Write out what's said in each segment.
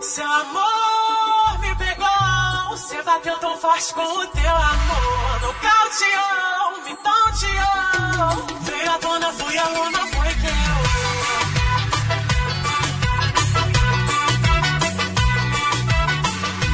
Seu amor me pegou, você bateu tão forte com o teu amor. Nocauteou, me tonteou. Veio à tona, fui a luna, foi quem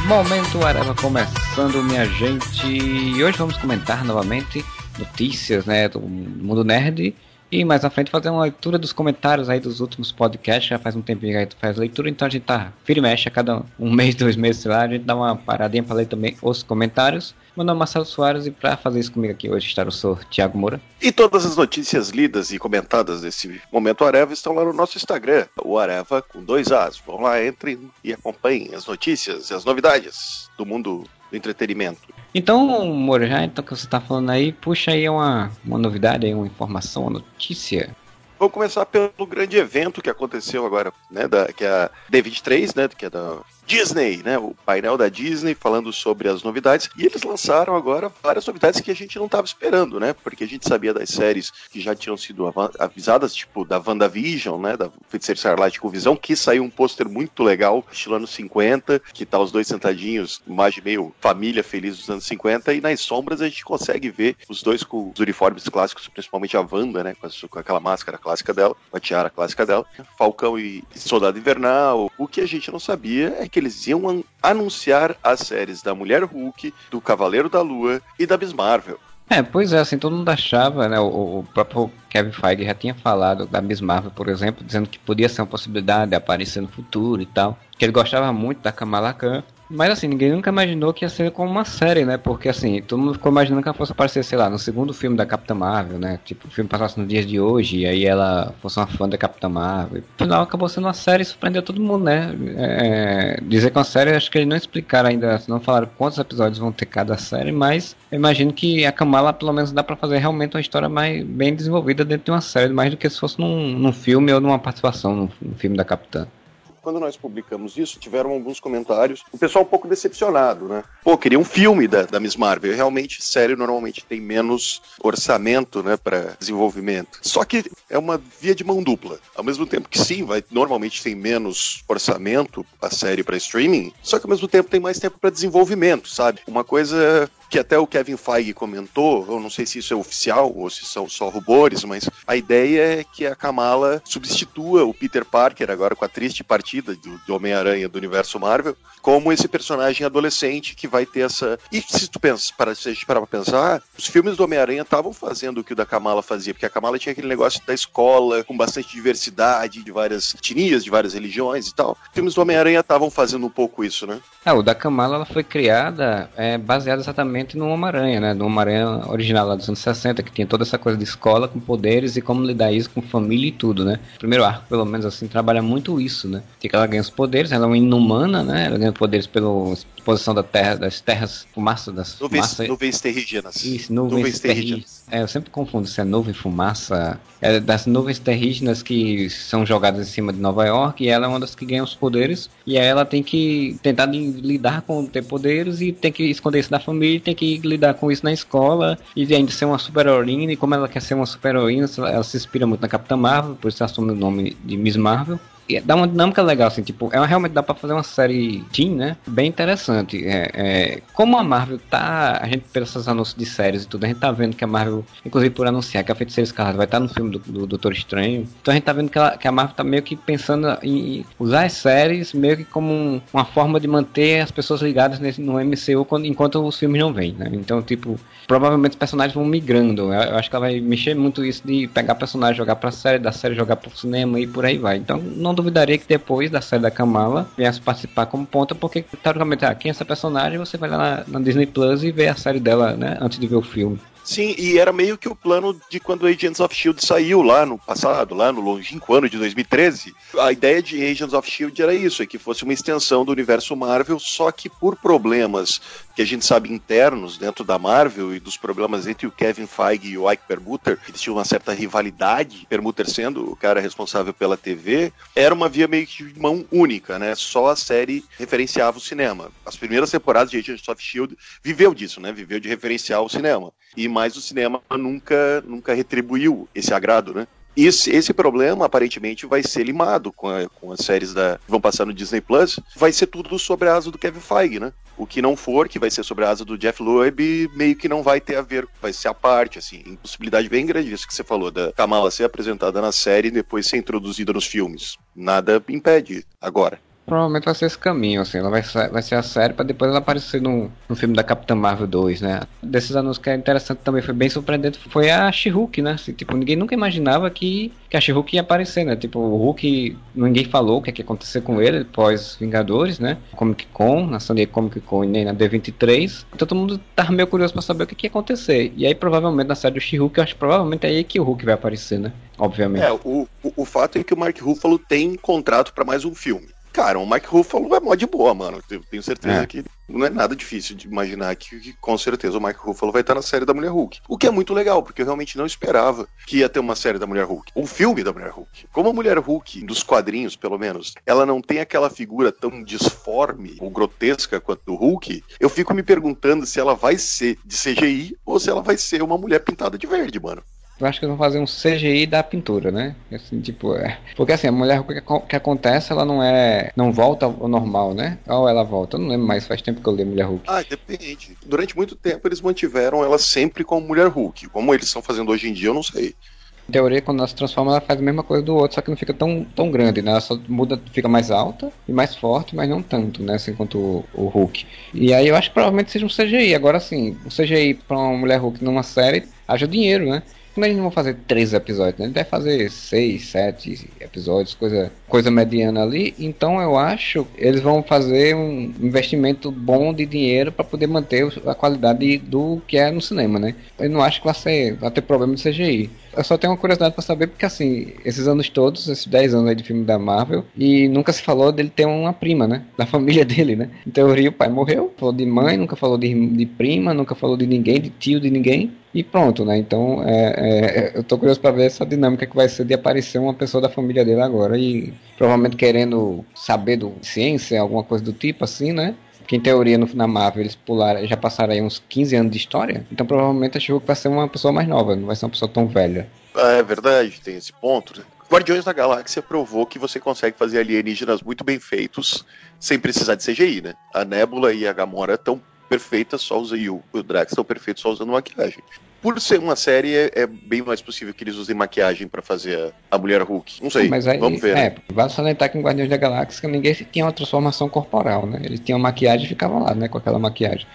Momento Areva começando, minha gente. E hoje vamos comentar novamente notícias, né, do mundo nerd. E mais à frente fazer uma leitura dos comentários aí dos últimos podcasts. Já faz um tempinho que a gente faz leitura, então a gente tá vira e mexe a cada um mês, dois meses, sei lá. A gente dá uma paradinha para ler também os comentários. Meu nome é Marcelo Soares e para fazer isso comigo aqui hoje está o senhor Tiago Moura. E todas as notícias lidas e comentadas desse momento Areva estão lá no nosso Instagram, o Areva com dois As. Vão lá, entrem e acompanhem as notícias e as novidades do mundo do entretenimento. Então, Moura, já então que você está falando aí, puxa aí uma, uma novidade, aí, uma informação, uma notícia. Vamos começar pelo grande evento que aconteceu agora, né, da, que é a D23, né, que é da Disney, né? O painel da Disney falando sobre as novidades. E eles lançaram agora várias novidades que a gente não estava esperando, né? Porque a gente sabia das séries que já tinham sido avisadas, tipo da WandaVision, né? Da Feiticeira Starlight com Visão, que saiu um pôster muito legal, estilo anos 50, que tá os dois sentadinhos, imagem meio família feliz dos anos 50. E nas sombras a gente consegue ver os dois com os uniformes clássicos, principalmente a Wanda, né? Com, a, com aquela máscara clássica dela, com a tiara clássica dela. Falcão e Soldado Invernal. O que a gente não sabia é que que eles iam anunciar as séries da Mulher Hulk, do Cavaleiro da Lua e da Miss Marvel. É, pois é, assim, todo mundo achava, né, o, o, próprio Kevin Feige já tinha falado da Miss Marvel, por exemplo, dizendo que podia ser uma possibilidade de aparecer no futuro e tal, que ele gostava muito da Kamala Khan, mas assim, ninguém nunca imaginou que ia ser como uma série, né? Porque assim, todo mundo ficou imaginando que ela fosse aparecer, sei lá, no segundo filme da Capitã Marvel, né? Tipo, o filme passasse nos dias de hoje, e aí ela fosse uma fã da Capitã Marvel. No final acabou sendo uma série e surpreendeu todo mundo, né? É, dizer que é uma série, acho que eles não explicaram ainda, não falaram quantos episódios vão ter cada série, mas eu imagino que a Kamala pelo menos dá para fazer realmente uma história mais bem desenvolvida dentro de uma série, mais do que se fosse num, num filme ou numa participação no, no filme da Capitã quando nós publicamos isso, tiveram alguns comentários, o pessoal um pouco decepcionado, né? Pô, queria um filme da, da Miss Marvel. Realmente, série normalmente tem menos orçamento, né, para desenvolvimento. Só que é uma via de mão dupla. Ao mesmo tempo que sim, vai normalmente tem menos orçamento a série para streaming, só que ao mesmo tempo tem mais tempo para desenvolvimento, sabe? Uma coisa que até o Kevin Feige comentou, eu não sei se isso é oficial ou se são só rumores, mas a ideia é que a Kamala substitua o Peter Parker, agora com a triste partida do, do Homem-Aranha do universo Marvel, como esse personagem adolescente que vai ter essa. E se tu pensa, para, se a gente parar pra pensar, os filmes do Homem-Aranha estavam fazendo o que o da Kamala fazia, porque a Kamala tinha aquele negócio da escola, com bastante diversidade, de várias etnias, de várias religiões e tal. Os filmes do Homem-Aranha estavam fazendo um pouco isso, né? É, o da Kamala ela foi criada é, baseada exatamente no Homem-Aranha, né? No Homem-Aranha original lá dos anos 60, que tinha toda essa coisa de escola com poderes e como lidar isso com família e tudo, né? O primeiro arco, pelo menos assim, trabalha muito isso, né? Que ela ganha os poderes, ela é uma inumana, né? Ela ganha poderes pela exposição da terra, das terras, fumaça das nuvens, fumaça, nuvens terrígenas. Isso, nuvens, nuvens terrígenas. É, eu sempre confundo se é nuvem, fumaça. É das nuvens terrígenas que são jogadas em cima de Nova York e ela é uma das que ganha os poderes. E aí ela tem que tentar lidar com ter poderes e tem que esconder isso da família, tem que lidar com isso na escola e ainda ser uma super heroína. E como ela quer ser uma super heroína, ela se inspira muito na Capitã Marvel, por isso assume o nome de Miss Marvel dá uma dinâmica legal, assim, tipo, é realmente dá pra fazer uma série teen, né? Bem interessante. É, é, como a Marvel tá, a gente, pelos anúncios de séries e tudo, a gente tá vendo que a Marvel, inclusive por anunciar que a Feiticeira Escarlate vai estar tá no filme do, do Doutor Estranho, então a gente tá vendo que, ela, que, a Marvel tá meio que pensando em usar as séries meio que como um, uma forma de manter as pessoas ligadas nesse, no MCU quando, enquanto os filmes não vêm, né? Então, tipo, provavelmente os personagens vão migrando. Eu, eu acho que ela vai mexer muito isso de pegar personagem, jogar pra série, da série jogar pro cinema e por aí vai. Então, não duvidaria que depois da série da Kamala viesse participar como ponta, porque teoricamente, ah, quem é essa personagem, você vai lá na, na Disney Plus e vê a série dela, né, antes de ver o filme. Sim, e era meio que o plano de quando Agents of Shield saiu lá no passado, lá no longínquo ano de 2013. A ideia de Agents of Shield era isso, é que fosse uma extensão do universo Marvel, só que por problemas que a gente sabe internos dentro da Marvel e dos problemas entre o Kevin Feige e o Ike Permuter, que tinha uma certa rivalidade, Permuter sendo o cara responsável pela TV, era uma via meio que de mão única, né? Só a série referenciava o cinema. As primeiras temporadas de Agents of Shield viveu disso, né? Viveu de referenciar o cinema. E mais o cinema nunca nunca retribuiu esse agrado, né? Esse, esse problema, aparentemente, vai ser limado com, a, com as séries da, que vão passar no Disney Plus. Vai ser tudo sobre a asa do Kevin Feige, né? O que não for, que vai ser sobre a asa do Jeff Loeb, meio que não vai ter a ver, vai ser a parte, assim. Impossibilidade bem grande isso que você falou, da Kamala ser apresentada na série e depois ser introduzida nos filmes. Nada impede agora provavelmente vai ser esse caminho, assim. Ela vai, vai ser a série pra depois ela aparecer no, no filme da Capitã Marvel 2, né? Desses anúncios que é interessante também, foi bem surpreendente, foi a She-Hulk, né? Assim, tipo, ninguém nunca imaginava que, que a She-Hulk ia aparecer, né? Tipo, o Hulk, ninguém falou o que, é ia acontecer com ele pós Vingadores, né? Comic Con, na San Diego Comic Con e nem na D23. Então todo mundo tava meio curioso pra saber o que, que ia acontecer. E aí, provavelmente, na série do She-Hulk, eu acho que provavelmente é aí que o Hulk vai aparecer, né? Obviamente. É, o, o, o fato é que o Mark Ruffalo tem contrato para mais um filme cara, o Mike Ruffalo é mó de boa, mano. Eu tenho certeza é. que não é nada difícil de imaginar que, que, com certeza o Mike Ruffalo vai estar na série da Mulher Hulk. O que é muito legal, porque eu realmente não esperava que ia ter uma série da Mulher Hulk. Um filme da Mulher Hulk. Como a Mulher Hulk, dos quadrinhos pelo menos, ela não tem aquela figura tão disforme ou grotesca quanto do Hulk, eu fico me perguntando se ela vai ser de CGI ou se ela vai ser uma mulher pintada de verde, mano. Eu acho que eles vão fazer um CGI da pintura, né? Assim, tipo, é. Porque assim, a mulher o que, que acontece, ela não é. não volta ao normal, né? Ou ela volta. Eu não lembro mais, faz tempo que eu li Mulher Hulk. Ah, depende. Durante muito tempo eles mantiveram ela sempre como Mulher Hulk. Como eles estão fazendo hoje em dia, eu não sei. Em teoria, quando ela se transforma, ela faz a mesma coisa do outro, só que não fica tão, tão grande, né? Ela só muda, fica mais alta e mais forte, mas não tanto, né? Assim quanto o, o Hulk. E aí eu acho que provavelmente seja um CGI. Agora sim, o CGI pra uma mulher Hulk numa série haja dinheiro, né? Mas eles não vão fazer três episódios, né? Ele vai fazer seis, sete episódios, coisa, coisa mediana ali. Então eu acho eles vão fazer um investimento bom de dinheiro para poder manter a qualidade do que é no cinema, né? Eu não acho que vai, ser, vai ter problema de CGI. Eu só tenho uma curiosidade para saber, porque assim, esses anos todos, esses 10 anos aí de filme da Marvel, e nunca se falou dele ter uma prima, né? Da família dele, né? Em teoria, o pai morreu, falou de mãe, nunca falou de, de prima, nunca falou de ninguém, de tio, de ninguém e pronto, né? Então é, é, eu tô curioso para ver essa dinâmica que vai ser de aparecer uma pessoa da família dele agora e provavelmente querendo saber do ciência, alguma coisa do tipo assim, né? Que em teoria no, na Marvel eles pularam, já passaram aí uns 15 anos de história, então provavelmente a She-Hulk vai ser uma pessoa mais nova, não vai ser uma pessoa tão velha. Ah, é verdade, tem esse ponto, né? Guardiões da Galáxia provou que você consegue fazer alienígenas muito bem feitos sem precisar de CGI, né? A Nebula e a Gamora estão perfeitas só usando, e o, o Drax estão perfeitos só usando maquiagem por ser uma série, é, é, bem mais possível que eles usem maquiagem para fazer a, a, Mulher Hulk. Não sei, Mas aí, vamos ver. É, vale salientar que em Guardiões da Galáxia ninguém tinha uma transformação corporal, né? Eles tinham maquiagem e ficavam lá, né, com aquela maquiagem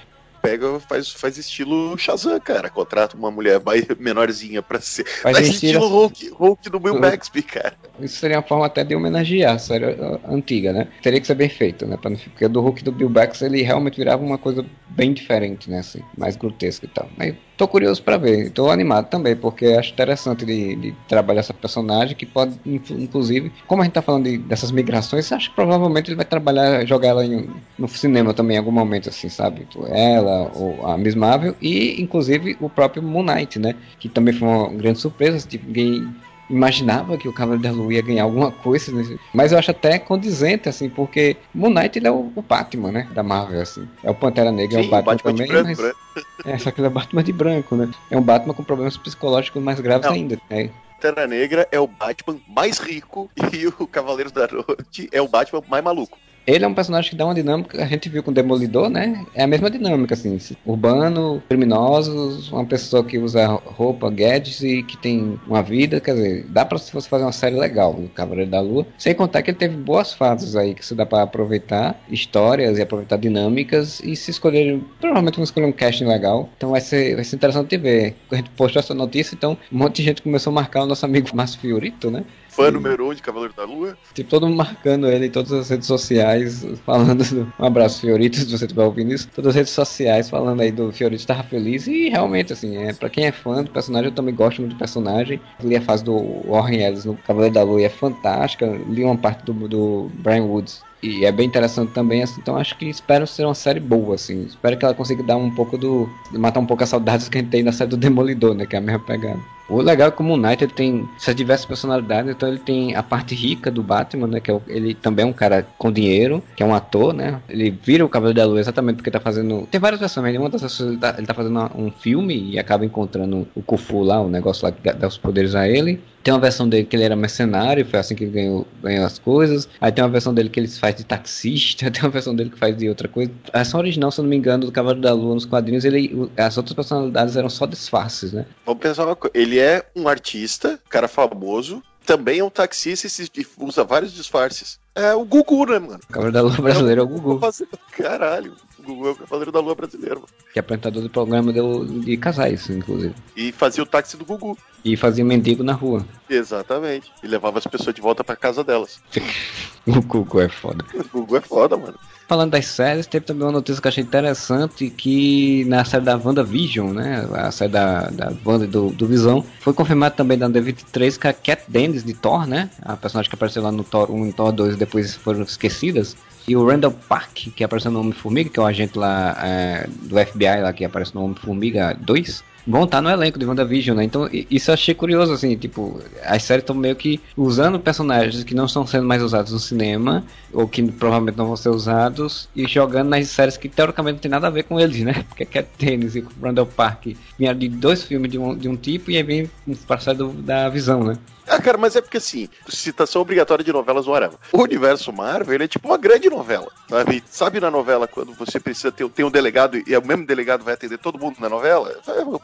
pega, faz, faz estilo Shazam, cara. Contrata uma mulher mais menorzinha pra ser. Faz, faz estilo, estilo Hulk, Hulk do Bill Baxby, cara. Isso seria uma forma até de homenagear a série antiga, né? Teria que ser bem feito, né? Pra não, porque do Hulk do Bill Baxby ele realmente virava uma coisa bem diferente, né? Assim, mais grotesca e tal. Mas tô curioso para ver, tô animado também, porque acho interessante de, de, trabalhar essa personagem que pode, inclusive, como a gente tá falando de, dessas migrações, acho que provavelmente ele vai trabalhar, jogar ela em, no cinema também em algum momento, assim, sabe? Ela, ou a Miss Marvel, e inclusive o próprio Moon Knight, né? Que também foi uma grande surpresa, tipo, ninguém imaginava que o Cavaleiro da Lua ia ganhar alguma coisa, né? mas eu acho até condizente, assim, porque Moon Knight ele é o, o Batman, né, da Marvel, assim. É o Pantera Negra, Sim, é o Batman, Batman também, branco, mas... Né? É, só que ele é Batman de branco, né? É um Batman com problemas psicológicos mais graves Não. ainda, né? Pantera Negra é o Batman mais rico e o Cavaleiro da Noite é o Batman mais maluco. Ele é um personagem que dá uma dinâmica, a gente viu com o Demolidor, né? É a mesma dinâmica, assim. Urbano, criminosos, uma pessoa que usa roupa, gadgets e que tem uma vida, quer dizer, dá pra você fazer uma série legal no Cavaleiro da Lua. Sem contar que ele teve boas fases aí, que se dá pra aproveitar histórias e aproveitar dinâmicas e se escolher, provavelmente vão escolher um casting legal. Então vai ser, vai ser interessante ver. A gente postou essa notícia, então um monte de gente começou a marcar o nosso amigo Márcio Fiorito, né? Fã número um de Cavaleiro da Lua. Tipo, todo mundo marcando ele em todas as redes sociais, falando. Do... Um abraço, Fiorito, se você estiver ouvindo isso. Todas as redes sociais falando aí do Fiorito estar feliz. E realmente, assim, é, pra quem é fã do personagem, eu também gosto muito do personagem. Li a fase do Warren Ellis no Cavaleiro da Lua e é fantástica. Li uma parte do, do Brian Woods e é bem interessante também, assim, então acho que espero ser uma série boa, assim. Espero que ela consiga dar um pouco do. matar um pouco as saudades que a gente tem na série do Demolidor, né? Que é a mesma pegada. O legal é que o Knight ele tem essas diversas personalidades, então ele tem a parte rica do Batman, né? Que é o, ele também é um cara com dinheiro, que é um ator, né? Ele vira o Cavaleiro da Lua exatamente porque tá fazendo. Tem várias versões, mas uma das versões ele tá, ele tá fazendo um filme e acaba encontrando o Kufu lá, o negócio lá que dá os poderes a ele. Tem uma versão dele que ele era mercenário, foi assim que ele ganhou, ganhou as coisas. Aí tem uma versão dele que ele faz de taxista, tem uma versão dele que faz de outra coisa. A versão original, se eu não me engano, do Cavaleiro da Lua nos quadrinhos, ele, as outras personalidades eram só disfarces, né? Vamos pensar uma coisa. Ele é um artista, cara famoso, também é um taxista e usa vários disfarces. É o Gugu, né, mano? O da Lua brasileiro o, é o Gugu. Caralho. O Gugu é o Cavaleiro da Lua brasileiro. Mano. Que é apresentador do programa de, de casais, inclusive. E fazia o táxi do Gugu. E fazia mendigo na rua. Exatamente. E levava as pessoas de volta pra casa delas. o Gugu é foda. O Gugu é foda, mano. Falando das séries, teve também uma notícia que eu achei interessante que na série da WandaVision, né, a série da, da Wanda do, do Visão, foi confirmado também da D23 que a Cat Dennis de Thor, né, a personagem que apareceu lá no Thor 1 e Thor 2 e depois foram esquecidas, e o Randall Park, que apareceu no Homem-Formiga, que é o agente lá é, do FBI lá que aparece no Homem-Formiga 2, vão estar no elenco de WandaVision, né? Então, isso eu achei curioso, assim, tipo, as séries estão meio que usando personagens que não estão sendo mais usados no cinema, ou que provavelmente não vão ser usados, e jogando nas séries que teoricamente não tem nada a ver com eles, né? Porque Cat Tennis e Randall Park vieram de dois filmes de um, de um tipo e aí vem para a da visão, né? Ah, cara, mas é porque assim, citação obrigatória de novelas whatever. O universo Marvel, é tipo uma grande novela, sabe? Sabe na novela quando você precisa ter, ter um delegado e o mesmo delegado vai atender todo mundo na novela?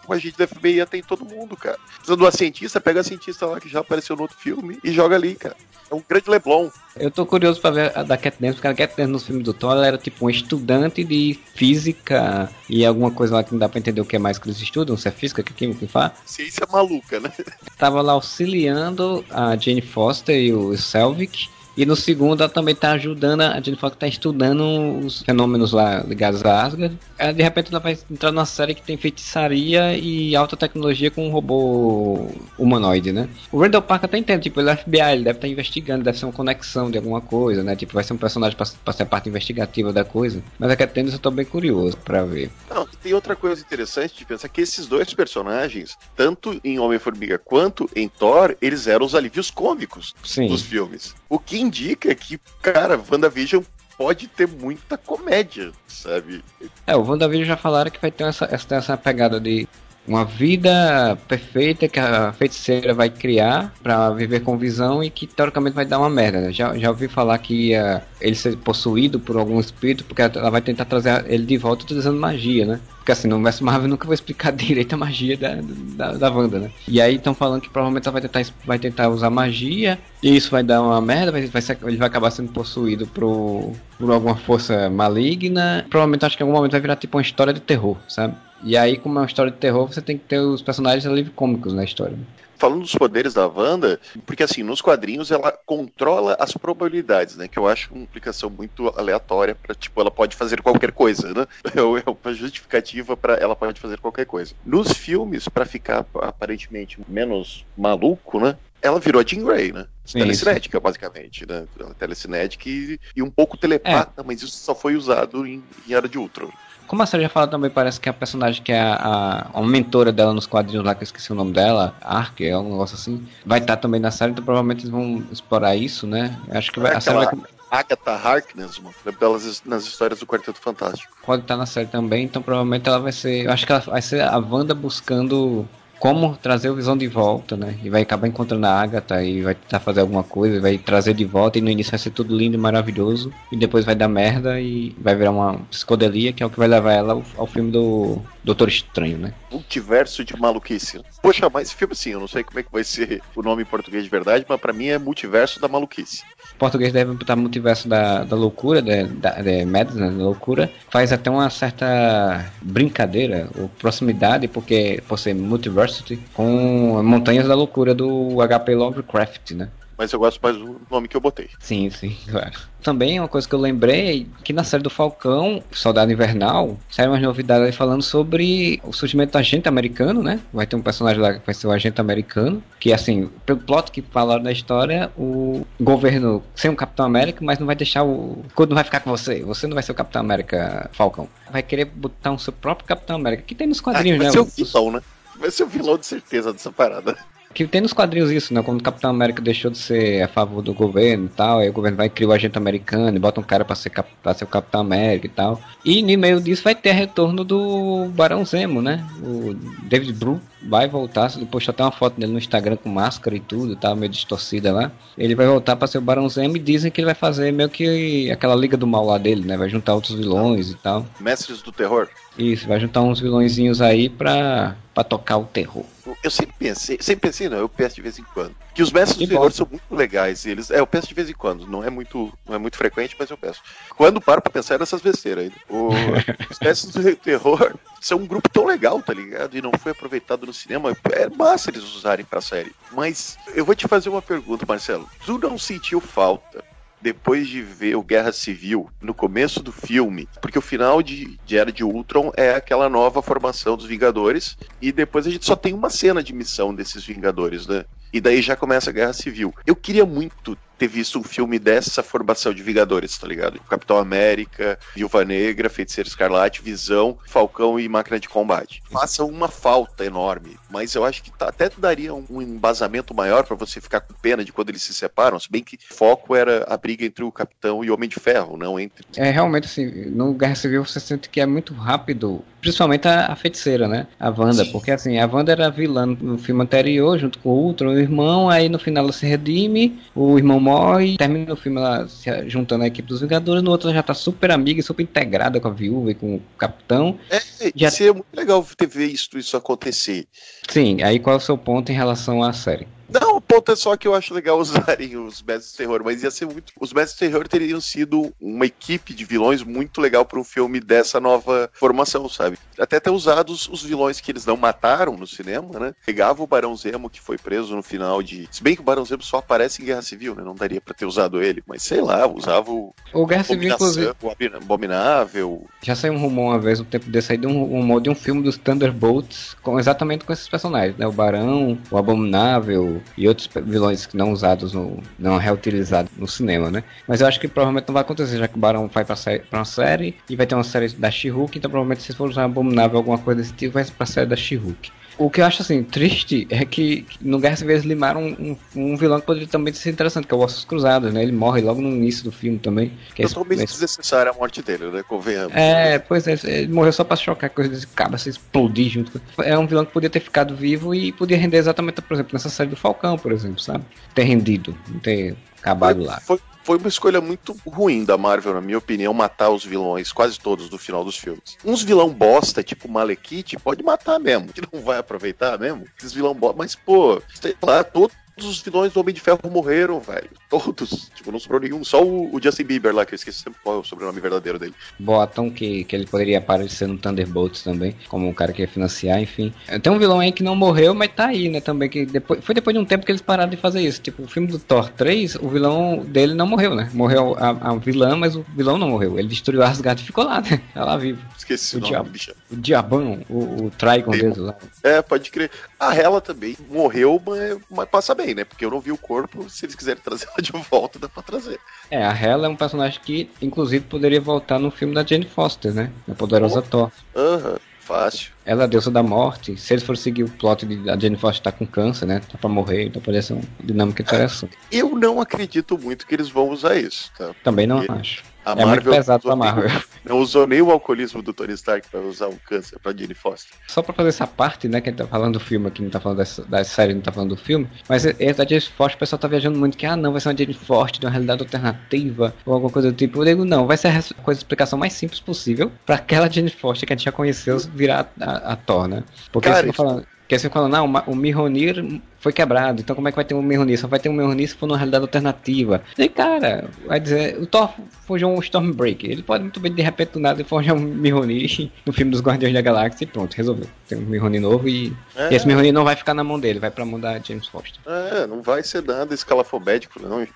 O agente da FBI atende todo mundo, cara. Precisa de uma cientista, pega a cientista lá que já apareceu no outro filme e joga ali, cara. É um grande Leblon. Eu tô curioso pra ver a da Katniss, porque a Katniss nos filmes do Thor ela era tipo um estudante de física e alguma coisa lá que não dá pra entender o que é mais que eles estudam, se é física, que é química, que faz. Ciência maluca, né? Tava lá auxiliando a Jane Foster e o Selvig e no segundo, ela também tá ajudando, a Jane Foster tá estudando os fenômenos lá ligados a Asgard. Ela, de repente ela vai entrar numa série que tem feitiçaria e alta tecnologia com um robô humanoide, né? O Randall Park até entende, tipo, ele é FBI, ele deve estar tá investigando, deve ser uma conexão de alguma coisa, né? Tipo, vai ser um personagem pra, pra ser a parte investigativa da coisa. Mas a Katniss eu tô bem curioso pra ver. Não, tem outra coisa interessante de pensar que esses dois personagens, tanto em Homem-Formiga quanto em Thor, eles eram os alívios cômicos Sim. dos filmes. O que indica que, cara, WandaVision pode ter muita comédia, sabe? É, o WandaVision já falaram que vai ter essa, essa, essa pegada de uma vida perfeita que a feiticeira vai criar para viver com visão e que teoricamente vai dar uma merda. Né? Já, já ouvi falar que ia ele ser possuído por algum espírito porque ela vai tentar trazer ele de volta utilizando magia, né? Porque assim, no universo Marvel nunca vou explicar direito a magia da, da, da Wanda, né? E aí estão falando que provavelmente ela vai tentar, vai tentar usar magia e isso vai dar uma merda, vai, vai ser, ele vai acabar sendo possuído por, por alguma força maligna. Provavelmente acho que em algum momento vai virar tipo uma história de terror, sabe? E aí, como é uma história de terror, você tem que ter os personagens ali cômicos na história. Falando dos poderes da Wanda, porque assim, nos quadrinhos ela controla as probabilidades, né? Que eu acho uma implicação muito aleatória para tipo, ela pode fazer qualquer coisa, né? É uma justificativa para ela pode fazer qualquer coisa. Nos filmes, para ficar aparentemente menos maluco, né? ela virou a Jean Grey, né? Sim, telecinética, sim. basicamente, né? Telecinética e, e um pouco telepata, é. mas isso só foi usado em, em Era de Ultron. Como a série já fala também, parece que a personagem que é a, a, a mentora dela nos quadrinhos lá, que eu esqueci o nome dela, Ark, é um negócio assim, vai estar também na série, então provavelmente eles vão explorar isso, né? Acho que vai, é a série vai... Agatha Harkness, mano, delas nas histórias do Quarteto Fantástico. Pode estar na série também, então provavelmente ela vai ser. Eu acho que ela vai ser a Wanda buscando como trazer o Visão de volta, né? E vai acabar encontrando a Agatha e vai tentar fazer alguma coisa, vai trazer de volta e no início vai ser tudo lindo e maravilhoso e depois vai dar merda e vai virar uma psicodelia que é o que vai levar ela ao, ao filme do Doutor Estranho, né? Multiverso de maluquice. Poxa, mas esse filme assim, eu não sei como é que vai ser o nome em português de verdade, mas para mim é Multiverso da Maluquice português deve botar multiverso da, da loucura, da, da, de Madness, né, da loucura, faz até uma certa brincadeira ou proximidade, porque por ser multiversity, com Montanhas da Loucura do HP Lovecraft, né? Mas eu gosto mais do nome que eu botei. Sim, sim, claro. Também uma coisa que eu lembrei, que na série do Falcão, Soldado Invernal, saiu umas novidades aí falando sobre o surgimento do agente americano, né? Vai ter um personagem lá que vai ser o agente americano, que assim, pelo plot que falaram da história, o governo sem um Capitão América, mas não vai deixar o. Quando vai ficar com você, você não vai ser o Capitão América Falcão. Vai querer botar um seu próprio Capitão América, que tem nos quadrinhos, ah, vai né? Ser o vilão, né? Vai ser o vilão de certeza dessa parada. Que tem nos quadrinhos isso, né? Quando o Capitão América deixou de ser a favor do governo e tal, aí o governo vai criar o agente americano e bota um cara pra ser, pra ser o Capitão América e tal. E no meio disso vai ter retorno do Barão Zemo, né? O David Bru vai voltar, postou até uma foto dele no Instagram com máscara e tudo, tá meio distorcida lá. Ele vai voltar para ser o Barão Zemo e dizem que ele vai fazer meio que aquela liga do mal lá dele, né? Vai juntar outros vilões e tal. Mestres do terror. Isso, vai juntar uns vilõezinhos aí pra, pra tocar o terror. Eu sempre pensei, sempre pensei não, eu penso de vez em quando. Que os mestres do terror são muito legais. Eles, é, eu penso de vez em quando, não é muito, não é muito frequente, mas eu penso. Quando paro pra pensar é nessas besteiras. O, os mestres do terror são um grupo tão legal, tá ligado? E não foi aproveitado no cinema. É massa eles usarem pra série. Mas eu vou te fazer uma pergunta, Marcelo. Tu não sentiu falta depois de ver o Guerra Civil no começo do filme, porque o final de, de Era de Ultron é aquela nova formação dos Vingadores, e depois a gente só tem uma cena de missão desses Vingadores, né? E daí já começa a Guerra Civil. Eu queria muito ter visto um filme dessa formação de Vingadores, tá ligado? Capitão América, Viúva Negra, Feiticeiro Escarlate, Visão, Falcão e Máquina de Combate. Faça uma falta enorme, mas eu acho que tá, até daria um embasamento maior para você ficar com pena de quando eles se separam, se bem que o foco era a briga entre o Capitão e o Homem de Ferro, não entre... É, realmente, assim, no Guerra Civil você sente que é muito rápido, principalmente a, a feiticeira, né? A Wanda, Sim. porque assim, a Wanda era vilã no filme anterior, junto com o Ultron, o irmão, aí no final ela se redime, o irmão morre, termina o filme lá se juntando a equipe dos Vingadores, no outro ela já tá super amiga e super integrada com a viúva e com o capitão. É, já... seria muito legal ter visto isso acontecer. Sim, aí qual é o seu ponto em relação à série? Não, ponto é só que eu acho legal usarem os Mestres do Terror, mas ia ser muito. Os Mestres do Terror teriam sido uma equipe de vilões muito legal para um filme dessa nova formação, sabe? Até ter usado os, os, vilões que eles não mataram no cinema, né? Pegava o Barão Zemo, que foi preso no final de. Se bem que o Barão Zemo só aparece em Guerra Civil, né? Não daria para ter usado ele, mas sei lá, usava o. O Guerra Civil, inclusive. O Abominável. Já saiu um rumor uma vez, um tempo desse aí, de um rumor de um filme dos Thunderbolts, com, exatamente com esses personagens, né? O Barão, o Abominável e outros vilões que não usados, no, não reutilizados no cinema, né? Mas eu acho que provavelmente não vai acontecer, já que o Barão vai pra, série, pra uma série e vai ter uma série da She-Hulk, então provavelmente se for usar Abominável alguma coisa desse tipo, vai pra série da She-Hulk. O que eu acho assim, triste é que no Guerra Civil eles limaram um, um, um, vilão que poderia também ser interessante, que é o Ossos Cruzados, né? Ele morre logo no início do filme também. Que é Totalmente esse... desnecessária a morte dele, né? Convenhamos. É, pois é, ele morreu só pra chocar coisa desse cara, se explodir junto. É um vilão que podia ter ficado vivo e podia render exatamente, por exemplo, nessa série do Falcão, por exemplo, sabe? Ter rendido, não ter acabado lá. Foi, foi uma escolha muito ruim da Marvel, na minha opinião, matar os vilões, quase todos, do final dos filmes. Uns vilão bosta, tipo Malekith, pode matar mesmo, que não vai aproveitar mesmo. Esses vilão bosta, mas, pô, sei lá, todo, Todos os vilões do Homem de Ferro morreram, velho. Todos. Tipo, não sobrou nenhum. Só o, o, Justin Bieber lá, que eu esqueci sempre qual é o sobrenome verdadeiro dele. Botam que, que ele poderia aparecer no Thunderbolts também, como um cara que ia financiar, enfim. Tem um vilão aí que não morreu, mas tá aí, né, também. Que depois, foi depois de um tempo que eles pararam de fazer isso. Tipo, o filme do Thor 3, o vilão dele não morreu, né? Morreu a, a vilã, mas o vilão não morreu. Ele destruiu Asgard e ficou lá, né? Tá lá vivo. Esqueci o, o nome, diabo, bicho. O Diabão, o, o Trigon deles lá. É, pode crer. A Hela também morreu, mas, mas passa bem, né? Porque eu não vi o corpo. Se eles quiserem trazer ela de volta, dá pra trazer. É, a Hela é um personagem que, inclusive, poderia voltar no filme da Jane Foster, né? A Poderosa oh. Thor. Aham. Uhum. Fácil. Ela é a deusa da morte. Se eles forem seguir o plot de a Jane Foster tá com câncer, né? Tá pra morrer, então poderia ser uma dinâmica interessante. Eu não acredito muito que eles vão usar isso, tá? Também não Porque... acho. A é Marvel muito pesado pra Marvel. não usou nem o alcoolismo do Tony Stark pra usar o câncer pra Jane Foster. Só pra fazer essa parte, né, que a gente tá falando do filme aqui, não tá falando da, da série, não tá falando do filme, mas esse da Jane Foster, o pessoal tá viajando muito que, ah, não, vai ser uma Jane Foster de uma realidade alternativa, ou alguma coisa do tipo. Eu digo, não, vai ser a coisa, a explicação mais simples possível pra aquela Jane Foster que a gente já conheceu virar a, a, a Thor, né? Porque Cara, falando... Que você falando, não, o Mihonir foi quebrado. Então como é que vai ter um Mjolnir? Só vai ter um Mjolnir se for numa realidade alternativa. E cara, vai dizer, o Thor forjou um Stormbreaker. Ele pode muito bem de repente do nada forjar um Mjolnir no filme dos Guardiões da Galáxia e pronto, resolveu. Tem um Mjolnir novo e, é. e esse Mjolnir não vai ficar na mão dele, vai pra mão da James Foster. É, não vai ser nada escalafobético não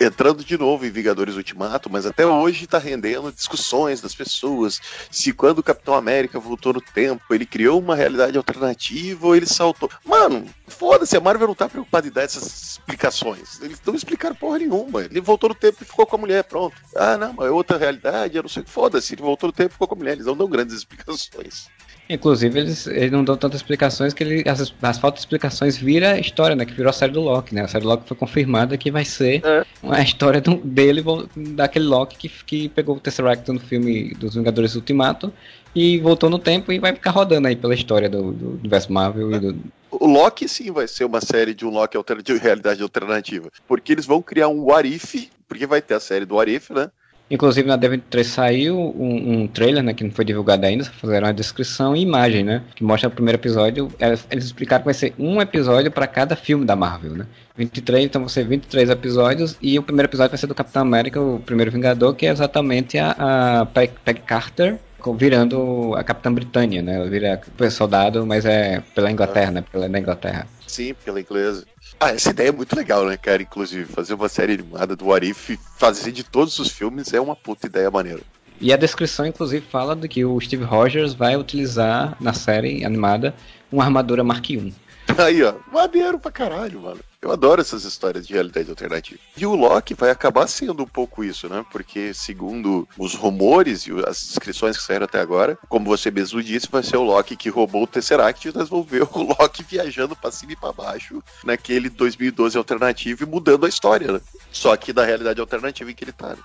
entrando de novo em Vingadores Ultimato, mas até hoje tá rendendo discussões das pessoas se quando o Capitão América voltou no tempo, ele criou uma realidade alternativa ou ele saltou. Mano, foda-se, a Marvel não tá preocupada em dar essas explicações. Eles não explicaram porra nenhuma. Ele voltou no tempo e ficou com a mulher, pronto. Ah, não, é outra realidade, eu não sei. Foda-se, ele voltou no tempo e ficou com a mulher. Eles não dão grandes explicações. Inclusive, eles, eles não dão tantas explicações que ele, as, as faltas de explicações vira história, né? Que virou a série do Loki, né? A série do Loki foi confirmada que vai ser é. uma história do, dele, daquele Loki que, que pegou o Tesseract no filme dos Vingadores Ultimato e voltou no tempo e vai ficar rodando aí pela história do, do universo Marvel é. e do, o Loki sim vai ser uma série de um Loki de realidade alternativa. Porque eles vão criar um What If, porque vai ter a série do What If, né? Inclusive na D23 saiu um, um, trailer, né, que não foi divulgado ainda, fizeram uma descrição e imagem, né, que mostra o primeiro episódio. Eles explicaram que vai ser um episódio para cada filme da Marvel, né. 23, então vão ser 23 episódios e o primeiro episódio vai ser do Capitão América, o primeiro Vingador, que é exatamente a, a Peg, Carter virando a Capitã Britânia, né, ela vira soldado, mas é pela Inglaterra, né, pela Inglaterra. Sim, pela inglesa. Ah, essa ideia é muito legal, né, cara? Inclusive, fazer uma série animada do Arif, fazer de todos os filmes é uma puta ideia maneira. E a descrição, inclusive, fala de que o Steve Rogers vai utilizar na série animada uma armadura Mark I. Aí, ó, maneiro pra caralho, mano. Eu adoro essas histórias de realidade alternativa. E o Loki vai acabar sendo um pouco isso, né? Porque, segundo os rumores e as descrições que saíram até agora, como você mesmo disse, vai ser o Loki que roubou o Tesseract e nós vamos ver o Loki viajando pra cima e pra baixo naquele 2012 alternativo e mudando a história, né? Só que da realidade alternativa em que ele tá. Né?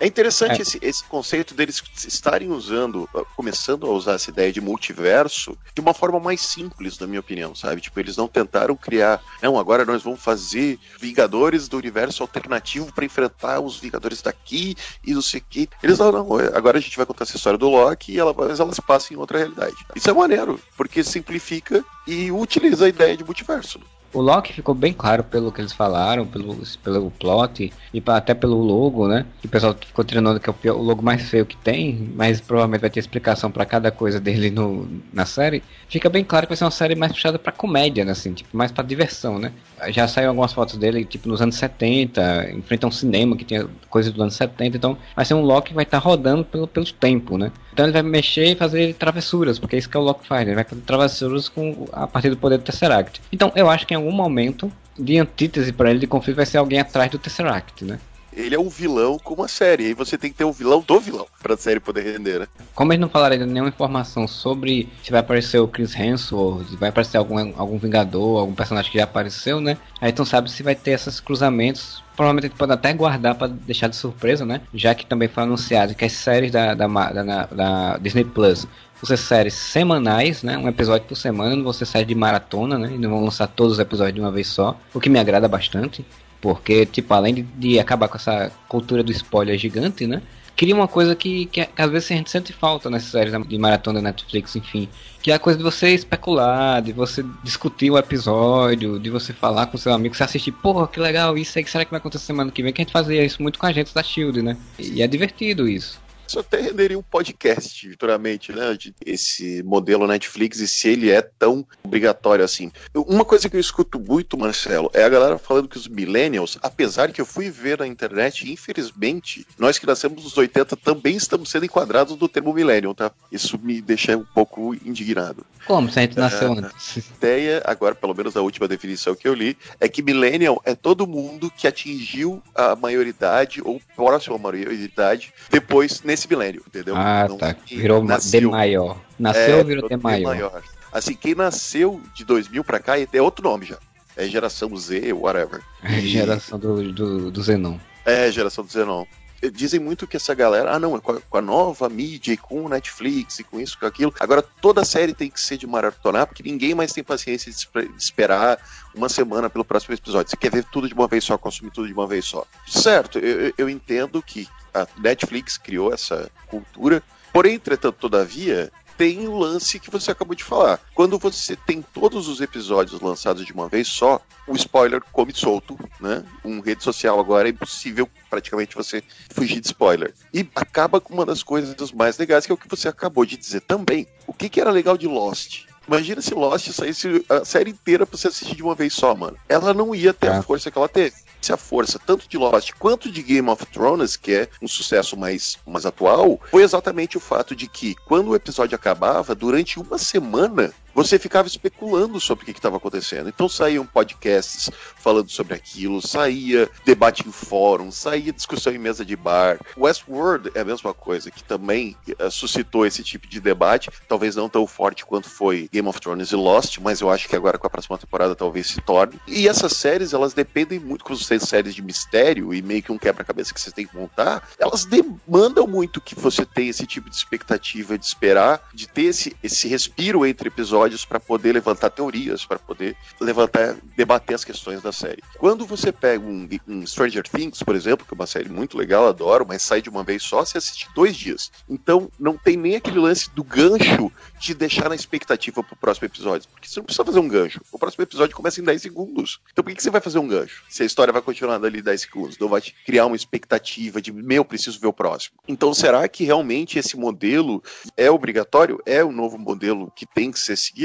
É interessante é. Esse, esse conceito deles estarem usando, começando a usar essa ideia de multiverso de uma forma mais simples, na minha opinião, sabe? Tipo, eles não tentaram criar, não, agora nós vamos fazer Vingadores do universo alternativo para enfrentar os Vingadores daqui e não sei o que. Eles não, não, agora a gente vai contar essa história do Loki e ela, mas ela se passa em outra realidade. Isso é maneiro, porque simplifica e utiliza a ideia de multiverso. O Loki ficou bem claro pelo que eles falaram, pelo, pelo plot e até pelo logo, né? Que o pessoal ficou treinando que é o, pior, o logo mais feio que tem, mas provavelmente vai ter explicação para cada coisa dele no, na série. Fica bem claro que vai ser uma série mais puxada para comédia, né? Assim, tipo, mais para diversão, né? Já saiu algumas fotos dele, tipo, nos anos 70, enfrenta um cinema que tinha coisas dos anos 70, então vai ser um Loki que vai estar tá rodando pelo, pelo tempo, né? Então ele vai mexer e fazer travessuras, porque é isso que é o Loki faz, ele vai fazer travessuras com, a partir do poder do Tesseract. Então eu acho que em algum momento, de antítese para ele de conflito, vai ser alguém atrás do Tesseract, né? Ele é um vilão com uma série. Aí você tem que ter um vilão do vilão pra série poder render, né? Como eles não falaram ainda nenhuma informação sobre se vai aparecer o Chris Hemsworth, se vai aparecer algum, algum Vingador, algum personagem que já apareceu, né? Aí não sabe se vai ter esses cruzamentos. Provavelmente a gente pode até guardar para deixar de surpresa, né? Já que também foi anunciado que as séries da, da, da, da Disney Plus vão ser séries semanais, né? Um episódio por semana, não vão ser séries de maratona, né? E não vão lançar todos os episódios de uma vez só, o que me agrada bastante. Porque, tipo, além de, de, acabar com essa cultura do spoiler gigante, né? Cria uma coisa que, que, que às vezes a gente sente falta nessas séries de maratona da Netflix, enfim. Que é a coisa de você especular, de você discutir o episódio, de você falar com seu amigo, você assistir, porra, que legal, isso aí, que será que vai acontecer semana que vem? Que a gente fazia isso muito com a gente da Shield, né? E é divertido isso. Isso até renderia um podcast, futuramente, né? De esse modelo Netflix e se ele é tão obrigatório assim. Uma coisa que eu escuto muito, Marcelo, é a galera falando que os millennials, apesar que eu fui ver na internet, infelizmente, nós que nascemos nos 80 também estamos sendo enquadrados no termo millennial, tá? Isso me deixa um pouco indignado. Como se a gente nasceu uh, antes? A ideia, agora, pelo menos a última definição que eu li, é que millennial é todo mundo que atingiu a maioridade ou próximo à maioridade depois, nesse nesse milênio, entendeu? Ah, Não, tá. Virou nasceu, de maior. Nasceu é, ou virou de maior? maior? Assim, quem nasceu de 2000 pra cá é outro nome já. É geração Z, whatever. É geração do, do, do Zenon. É, geração do Zenon dizem muito que essa galera, ah não, é com a, com a, nova mídia e com o Netflix e com isso, com aquilo, agora toda série tem que ser de maratonar, porque ninguém mais tem paciência de esperar uma semana pelo próximo episódio. Você quer ver tudo de uma vez só, consumir tudo de uma vez só. Certo, eu, eu entendo que a Netflix criou essa cultura, porém, entretanto, todavia, tem o lance que você acabou de falar. Quando você tem todos os episódios lançados de uma vez só, o spoiler come solto, né? Um rede social agora é impossível praticamente você fugir de spoiler. E acaba com uma das coisas mais legais, que é o que você acabou de dizer também. O que, que era legal de Lost? Imagina se Lost saísse a série inteira pra você assistir de uma vez só, mano. Ela não ia ter é. a força que ela teve se a força tanto de Lost quanto de Game of Thrones, que é um sucesso mais, mais atual, foi exatamente o fato de que, quando o episódio acabava, durante uma semana, você ficava especulando sobre o que estava acontecendo. Então saíam podcasts falando sobre aquilo, saía debate em fórum, saía discussão em mesa de bar. Westworld é a mesma coisa, que também uh, suscitou esse tipo de debate, talvez não tão forte quanto foi Game of Thrones e Lost, mas eu acho que agora com a próxima temporada talvez se torne. E essas séries, elas dependem muito, quando você tem séries de mistério e meio que um quebra-cabeça que você tem que montar, elas demandam muito que você tenha esse tipo de expectativa de esperar, de ter esse, esse respiro entre episódios episódios para poder levantar teorias, para poder levantar, debater as questões da série. Quando você pega um, um, Stranger Things, por exemplo, que é uma série muito legal, adoro, mas sai de uma vez só, você assiste dois dias. Então não tem nem aquele lance do gancho de deixar na expectativa pro próximo episódio. Porque você não precisa fazer um gancho. O próximo episódio começa em 10 segundos. Então por que, que você vai fazer um gancho? Se a história vai continuar ali 10 segundos, não vai criar uma expectativa de meu, preciso ver o próximo. Então será que realmente esse modelo é obrigatório? É o novo modelo que tem que ser seguido?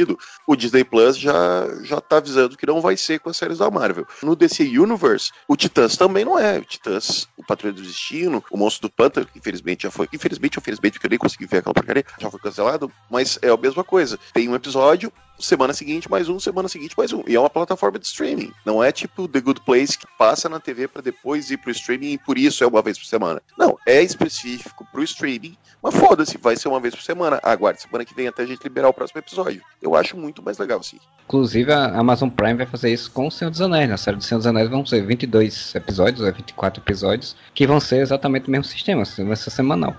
O Disney Plus já, já tá avisando que não vai ser com as séries da Marvel. No DC Universe, o Titãs também não é. O Titãs, o Patrulha do Destino, o Monstro do Pântano, que infelizmente já foi. Infelizmente, infelizmente, porque eu nem consegui ver aquela porcaria, já foi cancelado, mas é a mesma coisa. Tem um episódio, semana seguinte mais um, semana seguinte mais um. E é uma plataforma de streaming. Não é tipo The Good Place que passa na TV para depois ir pro streaming e por isso é uma vez por semana. Não, é específico pro streaming, mas foda-se, vai ser uma vez por semana. Aguarde semana que vem até a gente liberar o próximo episódio. Eu acho muito mais legal assim. Inclusive a Amazon Prime vai fazer isso com o Senhor dos Anéis. Na série do Senhor dos Anéis vão ser 22 episódios, ou 24 episódios, que vão ser exatamente o mesmo sistema, vai ser semanal.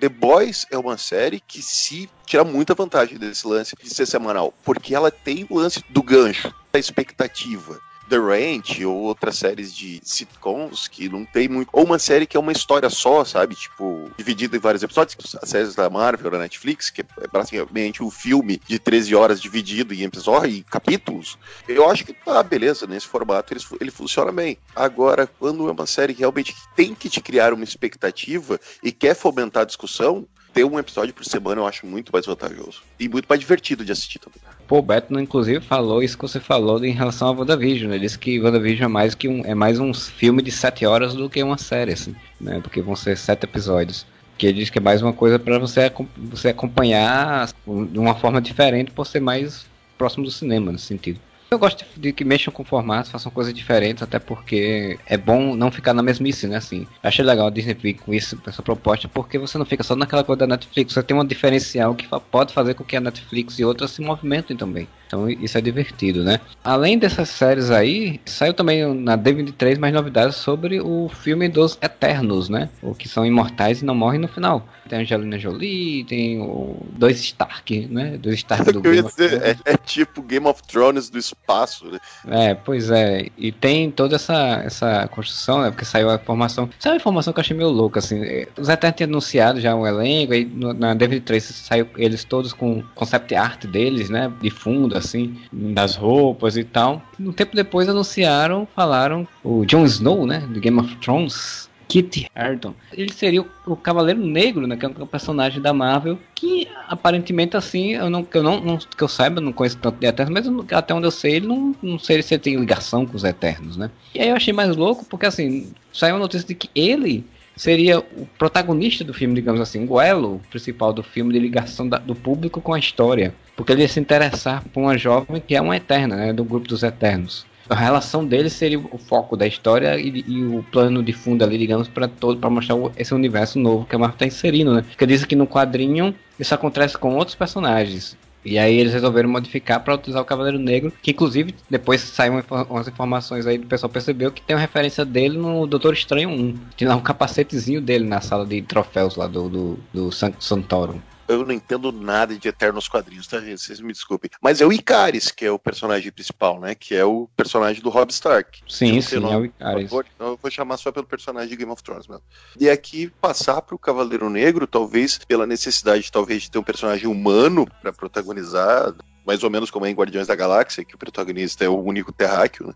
The Boys é uma série que se tira muita vantagem desse lance de ser semanal, porque ela tem o lance do gancho, da expectativa. The Ranch ou outras séries de sitcoms que não tem muito. Ou uma série que é uma história só, sabe? Tipo, dividida em vários episódios. As séries da Marvel, da Netflix, que é basicamente um filme de 13 horas dividido em episódios e capítulos. Eu acho que tá, beleza, nesse formato ele, ele funciona bem. Agora, quando é uma série que realmente tem que te criar uma expectativa e quer fomentar a discussão, ter um episódio por semana eu acho muito mais vantajoso. E muito mais divertido de assistir também. Pô, o Beto, inclusive, falou isso que você falou em relação a WandaVision. Ele disse que WandaVision é mais, que um, é mais um filme de sete horas do que uma série, assim, né? Porque vão ser sete episódios. Que ele diz que é mais uma coisa para você, você acompanhar de uma forma diferente por ser mais próximo do cinema, nesse sentido. Eu gosto de que mexam com formatos, façam coisas diferentes, até porque é bom não ficar na mesmice, né? Assim, achei legal a Disney vir com isso, com essa proposta, porque você não fica só naquela coisa da Netflix, você tem um diferencial que pode fazer com que a Netflix e outras se movimentem também. Então isso é divertido, né? Além dessas séries aí, saiu também na D23 mais novidades sobre o filme dos Eternos, né? O que são imortais e não morrem no final. Tem a Angelina Jolie, tem o dois Stark, né? Dois Stark do Game dizer, é, é, tipo Game of Thrones do espaço, né? É, pois é. E tem toda essa, essa construção, né? Porque saiu a informação. Saiu a informação que eu achei meio louca, assim. Os Eternos tinham anunciado já um elenco, aí na D23 saiu eles todos com concept art deles, né? De fundo, assim, das roupas e tal. Um tempo depois anunciaram, falaram o Jon Snow, né, do Game of Thrones, Kit Harington. Ele seria o, Cavaleiro Negro, né, que é um personagem da Marvel, que aparentemente assim, eu não eu não, não que eu saiba, não conheço tanto de Eternos, mas até onde eu sei, ele não, não sei se ele tem ligação com os Eternos, né? E aí eu achei mais louco porque assim, saiu a notícia de que ele seria o protagonista do filme, digamos assim, o elo principal do filme de ligação da, do público com a história. Porque ele ia se interessar por uma jovem que é uma eterna, né, do grupo dos Eternos. A relação dele seria o foco da história e, e o plano de fundo ali, digamos, para todo para mostrar esse universo novo que a Marvel está inserindo, né? Porque diz que no quadrinho isso acontece com outros personagens. E aí eles resolveram modificar para utilizar o Cavaleiro Negro, que inclusive depois saíram umas informações aí do pessoal percebeu que tem uma referência dele no Doutor Estranho 1. Tinha lá um capacetezinho dele na sala de troféus lá do, do, do Santorum. Eu não entendo nada de Eternos quadrinhos, tá, gente? Vocês me desculpem. Mas é o Icaris que é o personagem principal, né? Que é o personagem do Rob Stark. Sim, sim, é o Icaris. Vou, eu vou chamar só pelo personagem de Game of Thrones mesmo. E aqui passar pro Cavaleiro Negro, talvez pela necessidade, talvez, de ter um personagem humano para protagonizar, mais ou menos como é em Guardiões da Galáxia, que o protagonista é o único terráqueo, né?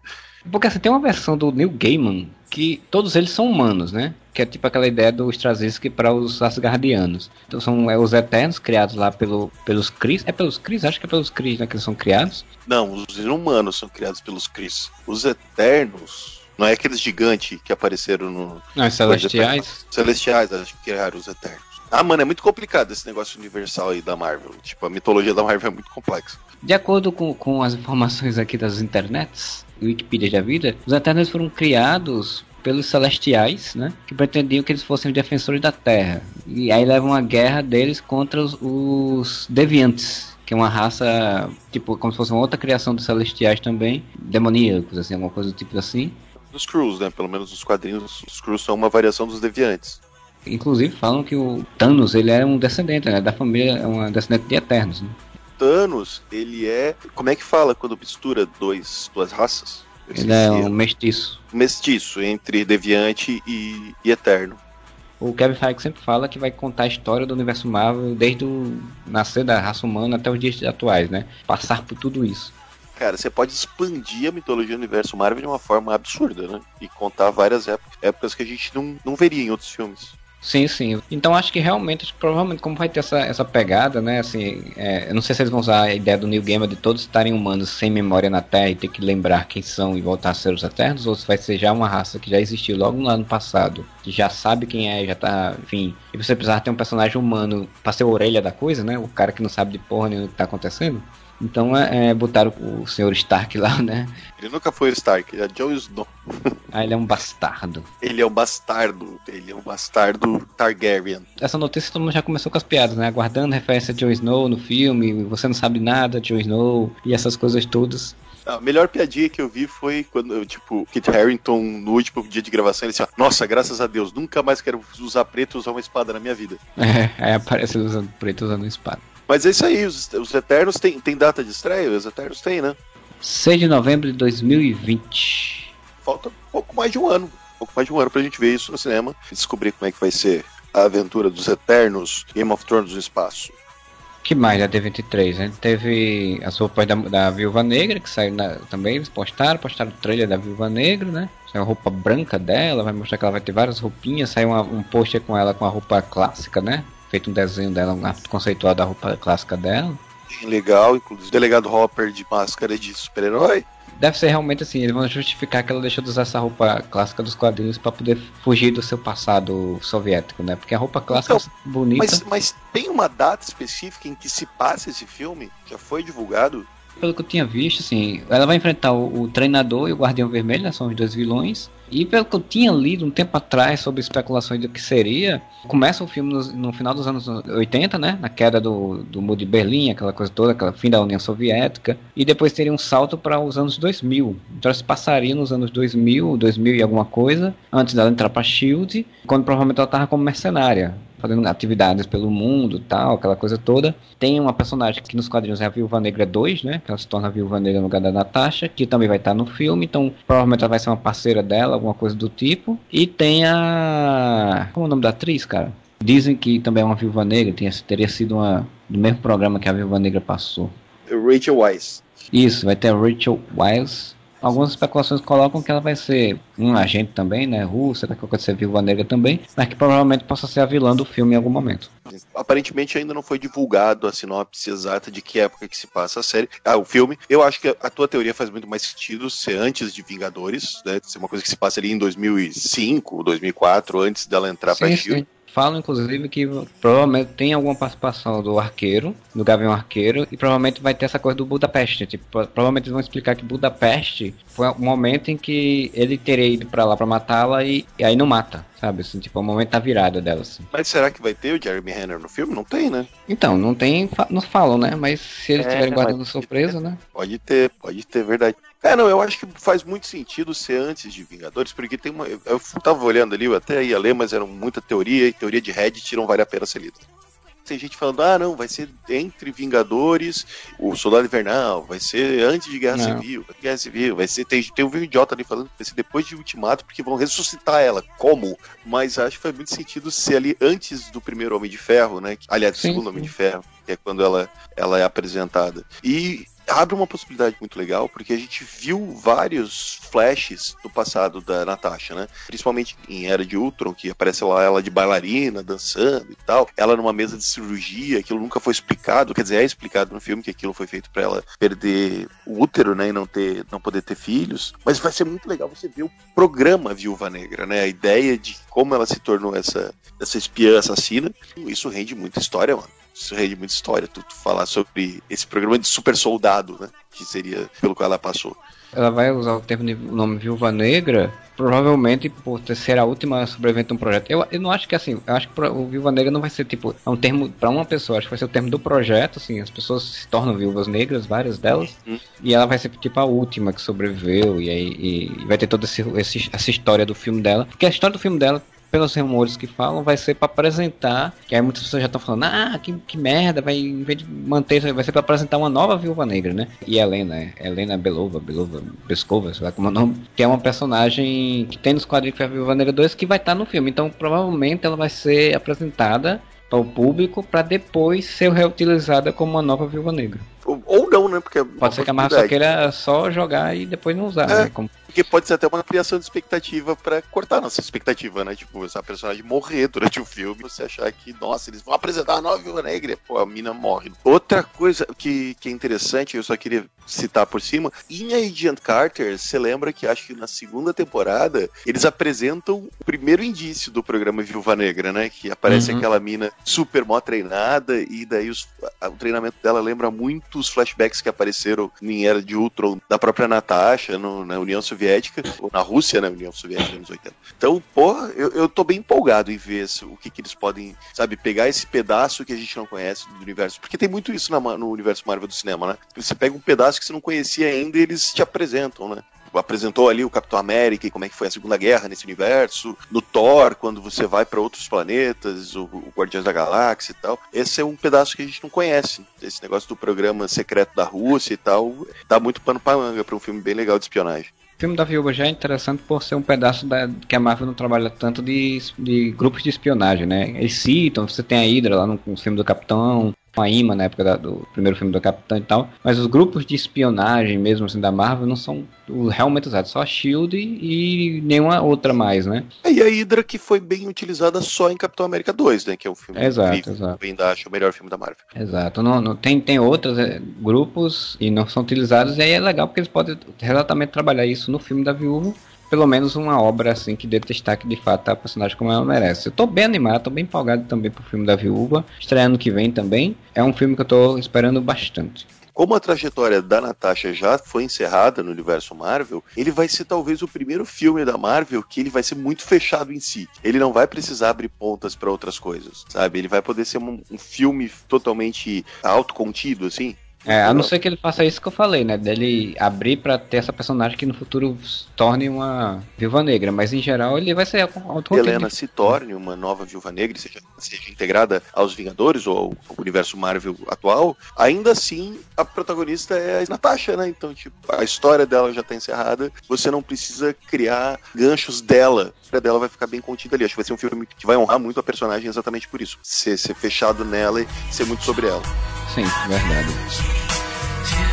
Porque você tem uma versão do Neil Gaiman que todos eles são humanos, né? Que é tipo aquela ideia do Straczynski para os Asgardianos. Então são é, os Eternos criados lá pelo, pelos Cris. É pelos Cris? Acho que é pelos Cris né, que eles são criados. Não, os humanos são criados pelos Cris. Os Eternos... Não é aqueles gigantes que apareceram no... Não, os Celestiais. Celestiais, acho que criaram os Eternos. Ah, mano, é muito complicado esse negócio universal aí da Marvel. Tipo, a mitologia da Marvel é muito complexa. De acordo com, com as informações aqui das internets, Wikipedia da vida, os Eternos foram criados pelos Celestiais, né? Que pretendiam que eles fossem os defensores da Terra. E aí levam a guerra deles contra os, os Deviantes, que é uma raça, tipo, como se fosse uma outra criação dos Celestiais também, demoníacos, assim, alguma coisa do tipo assim. Dos Cruz, né? Pelo menos os quadrinhos, os Cruz são uma variação dos Deviantes. Inclusive falam que o Thanos ele é um descendente né, da família, é um descendente de Eternos. Né? Thanos, ele é. Como é que fala quando mistura dois, duas raças? Ele é um mestiço. Mestiço entre Deviante e, e Eterno. O Kevin Feige sempre fala que vai contar a história do universo Marvel desde o nascer da raça humana até os dias atuais, né? Passar por tudo isso. Cara, você pode expandir a mitologia do universo Marvel de uma forma absurda, né? E contar várias épocas, épocas que a gente não, não veria em outros filmes. Sim, sim. Então acho que realmente, provavelmente, como vai ter essa, essa pegada, né? Assim, é, eu não sei se eles vão usar a ideia do New Gamer de todos estarem humanos sem memória na Terra e ter que lembrar quem são e voltar a ser os Eternos, ou se vai ser já uma raça que já existiu logo no ano passado, que já sabe quem é, já tá, enfim. E você precisar ter um personagem humano pra ser a orelha da coisa, né? O cara que não sabe de porra nenhuma o que tá acontecendo. Então é, é, botaram o senhor Stark lá, né? Ele nunca foi o Stark, ele é Jon Snow. ah, ele é um bastardo. Ele é um bastardo, ele é um bastardo Targaryen. Essa notícia todo mundo já começou com as piadas, né? Aguardando referência a Jon Snow no filme, você não sabe nada de Jon Snow e essas coisas todas. A melhor piadinha que eu vi foi quando, tipo, Kit Harington, no último dia de gravação, ele disse: Nossa, graças a Deus, nunca mais quero usar preto e usar uma espada na minha vida. É, aí aparece ele usando preto usando uma espada. Mas é isso aí, os, os Eternos tem, tem data de estreia? Os Eternos tem, né? 6 de novembro de 2020. Falta um pouco mais de um ano. Um pouco mais de um ano pra gente ver isso no cinema e descobrir como é que vai ser a aventura dos Eternos Game of Thrones no espaço. que mais da D23? A gente teve as roupas da, da Viúva Negra, que saiu na, também, eles postaram, postaram o trailer da Viúva Negra, né? Saiu a roupa branca dela, vai mostrar que ela vai ter várias roupinhas, saiu uma, um pôster com ela com a roupa clássica, né? Feito um desenho dela, um arte conceitual da roupa clássica dela. Legal, inclusive delegado Hopper de máscara de super-herói. Deve ser realmente assim, eles vão justificar que ela deixou de usar essa roupa clássica dos quadrinhos para poder fugir do seu passado soviético, né? Porque a roupa clássica Então, é bonita. Mas, mas tem uma data específica em que se passa esse filme? Já foi divulgado? Pelo que eu tinha visto, assim, ela vai enfrentar o, o treinador e o Guardião Vermelho, né? São os dois vilões. E pelo que eu tinha lido um tempo atrás sobre especulações do que seria, começa o filme no, no final dos anos 80, né? Na queda do, do muro de Berlim, aquela coisa toda, aquela fim da União Soviética. E depois teria um salto para os anos 2000. Então se passaria nos anos 2000, 2000 e alguma coisa, antes dela entrar para Shield, quando provavelmente ela estava como mercenária fazendo atividades pelo mundo tal, aquela coisa toda. Tem uma personagem que nos quadrinhos é a Viúva Negra 2, né? Que ela se torna a Viúva Negra no lugar da Natasha, que também vai estar no filme, então provavelmente ela vai ser uma parceira dela, alguma coisa do tipo. E tem a. Como é o nome da atriz, cara? Dizem que também é uma Viúva Negra, tinha, teria sido uma do mesmo programa que a Viúva Negra passou. Rachel Weisz. Isso, vai ter a Rachel Weisz. Algumas especulações colocam que ela vai ser um agente também, né? Russa, daqui a pouco vai ser viúva negra também, mas que provavelmente possa ser a vilã do filme em algum momento. Aparentemente ainda não foi divulgado a sinopse exata de que época que se passa a série. Ah, o filme. Eu acho que a tua teoria faz muito mais sentido ser antes de Vingadores, né? Ser uma coisa que se passa ali em 2005, 2004, antes dela entrar pra Sim, Shield. Falam, inclusive, que provavelmente tem alguma participação do arqueiro, do Gavião Arqueiro, e provavelmente vai ter essa coisa do Budapeste. Tipo, pro- provavelmente eles vão explicar que Budapeste foi o momento em que ele teria ido pra lá pra matá-la e, e aí não mata, sabe? Assim, tipo, é o momento da virada dela, assim. Mas será que vai ter o Jeremy Renner no filme? Não tem, né? Então, não tem, não falam, né? Mas se eles É, estiverem guardando mas- surpresa, né? Pode ter, pode ter, verdade. É, não, eu acho que faz muito sentido ser antes de Vingadores, porque tem uma. Eu tava olhando ali, eu até ia ler, mas era muita teoria, e teoria de Reddit não vale a pena ser lida. tem gente falando, ah, não, vai ser entre Vingadores, o Soldado Invernal, vai ser antes de Guerra não. Civil, Guerra Civil, vai ser. Tem, tem um vídeo idiota ali falando que vai ser depois de Ultimato, porque vão ressuscitar ela. Como? Mas acho que faz muito sentido ser ali antes do primeiro Homem de Ferro, né? Aliás, do segundo. Homem de Ferro, que é quando ela, ela é apresentada. E abre uma possibilidade muito legal, porque a gente viu vários flashes do passado da Natasha, né? Principalmente em Era de Ultron, que aparece lá ela de bailarina, dançando e tal. Ela numa mesa de cirurgia, aquilo nunca foi explicado, quer dizer, é explicado no filme que aquilo foi feito para ela perder o útero, né? E não, ter, não poder ter filhos. Mas vai ser muito legal você ver o programa Viúva Negra, né? A ideia de como ela se tornou essa, essa espiã assassina. Isso rende muita história, mano isso rende muita história, tu, tu, falar sobre esse programa de super soldado, né? Que seria pelo qual ela passou. Ela vai usar o termo de, nome Viúva Negra, provavelmente por ser a última sobrevivente de um projeto. Eu, eu não acho que assim, eu acho que o Viúva Negra não vai ser tipo, é um termo para uma pessoa, acho que vai ser o termo do projeto, assim, as pessoas se tornam viúvas negras, várias delas, uhum. e ela vai ser tipo a última que sobreviveu, e aí e vai ter toda esse, esse, essa história do filme dela. Porque a história do filme dela pelos rumores que falam, vai ser para apresentar. Que aí muitas pessoas já estão falando, ah, que, que merda, vai, em vez de manter, vai ser para apresentar uma nova viúva negra, né? E Helena, é, Helena Belova, Belova, Bescova, sei lá como é o nome, que é uma personagem que tem nos quadrinhos que é a Viúva Negra 2 que vai estar tá no filme. Então provavelmente ela vai ser apresentada para o público para depois ser reutilizada como uma nova Viúva Negra. Ou não, né? Porque é Pode ser que a Marvel só queira só jogar e depois não usar, é. né? Como porque pode ser até uma criação de expectativa para cortar nossa expectativa, né? Tipo, essa personagem morrer durante o filme, você achar que, nossa, eles vão apresentar a nova Viúva Negra, pô, a mina morre. Outra coisa que, que é interessante, eu só queria citar por cima, em Agent Carter, você lembra que acho que na segunda temporada eles apresentam o primeiro indício do programa Viúva Negra, né? Que aparece uhum. aquela mina super mó treinada e daí os, o treinamento dela lembra muito os flashbacks que apareceram em Era de Ultron da própria Natasha no, na União Soviética Soviética, ou na Rússia, né, União Soviética, anos 80. Então, porra, eu, eu tô bem empolgado em ver o que, que eles podem, sabe, pegar esse pedaço que a gente não conhece do universo. Porque tem muito isso na, no universo Marvel do cinema, né? Você pega um pedaço que você não conhecia ainda e eles te apresentam, né? apresentou ali o Capitão América e como é que foi a Segunda Guerra nesse universo, no Thor, quando você vai para outros planetas, o, o Guardiões da Galáxia e tal. Esse é um pedaço que a gente não conhece. Esse negócio do programa secreto da Rússia e tal, dá muito pano pra manga para um filme bem legal de espionagem filme da Viúva já é interessante por ser um pedaço da, que a Marvel não trabalha tanto de, de grupos de espionagem, né? Eles citam, você tem a Hydra lá no, no filme do Capitão, a IMA na época da, do primeiro filme do Capitão e tal, mas os grupos de espionagem mesmo assim da Marvel não são realmente usados, só a SHIELD e, e nenhuma outra mais, né? É, e a Hydra que foi bem utilizada só em Capitão América 2, né, que é o filme exato, incrível, exato. Eu ainda acho o melhor filme da Marvel. Exato, não, não, tem, tem outros é, grupos e não são utilizados e aí é legal porque eles podem exatamente trabalhar isso no filme da Viúva pelo menos uma obra assim que dê destaque de fato a personagem como ela merece. Eu tô bem animado, tô bem empolgado também pro filme da Viúva, estreando que vem também. É um filme que eu tô esperando bastante. Como a trajetória da Natasha já foi encerrada no universo Marvel, ele vai ser talvez o primeiro filme da Marvel que ele vai ser muito fechado em si. Ele não vai precisar abrir pontas para outras coisas, sabe? Ele vai poder ser um, um filme totalmente autocontido, assim. É, a não ser que ele faça isso que eu falei, né? Dele abrir para ter essa personagem que no futuro se torne uma viúva negra. Mas em geral ele vai ser auto Helena se torne uma nova viúva negra, seja, seja integrada aos Vingadores ou ao universo Marvel atual, ainda assim a protagonista é a Natasha, né? Então, tipo, a história dela já tá encerrada, você não precisa criar ganchos dela. A dela vai ficar bem contida ali. Acho que vai ser um filme que vai honrar muito a personagem exatamente por isso. Ser, ser fechado nela e ser muito sobre ela. Sim, verdade. Yeah.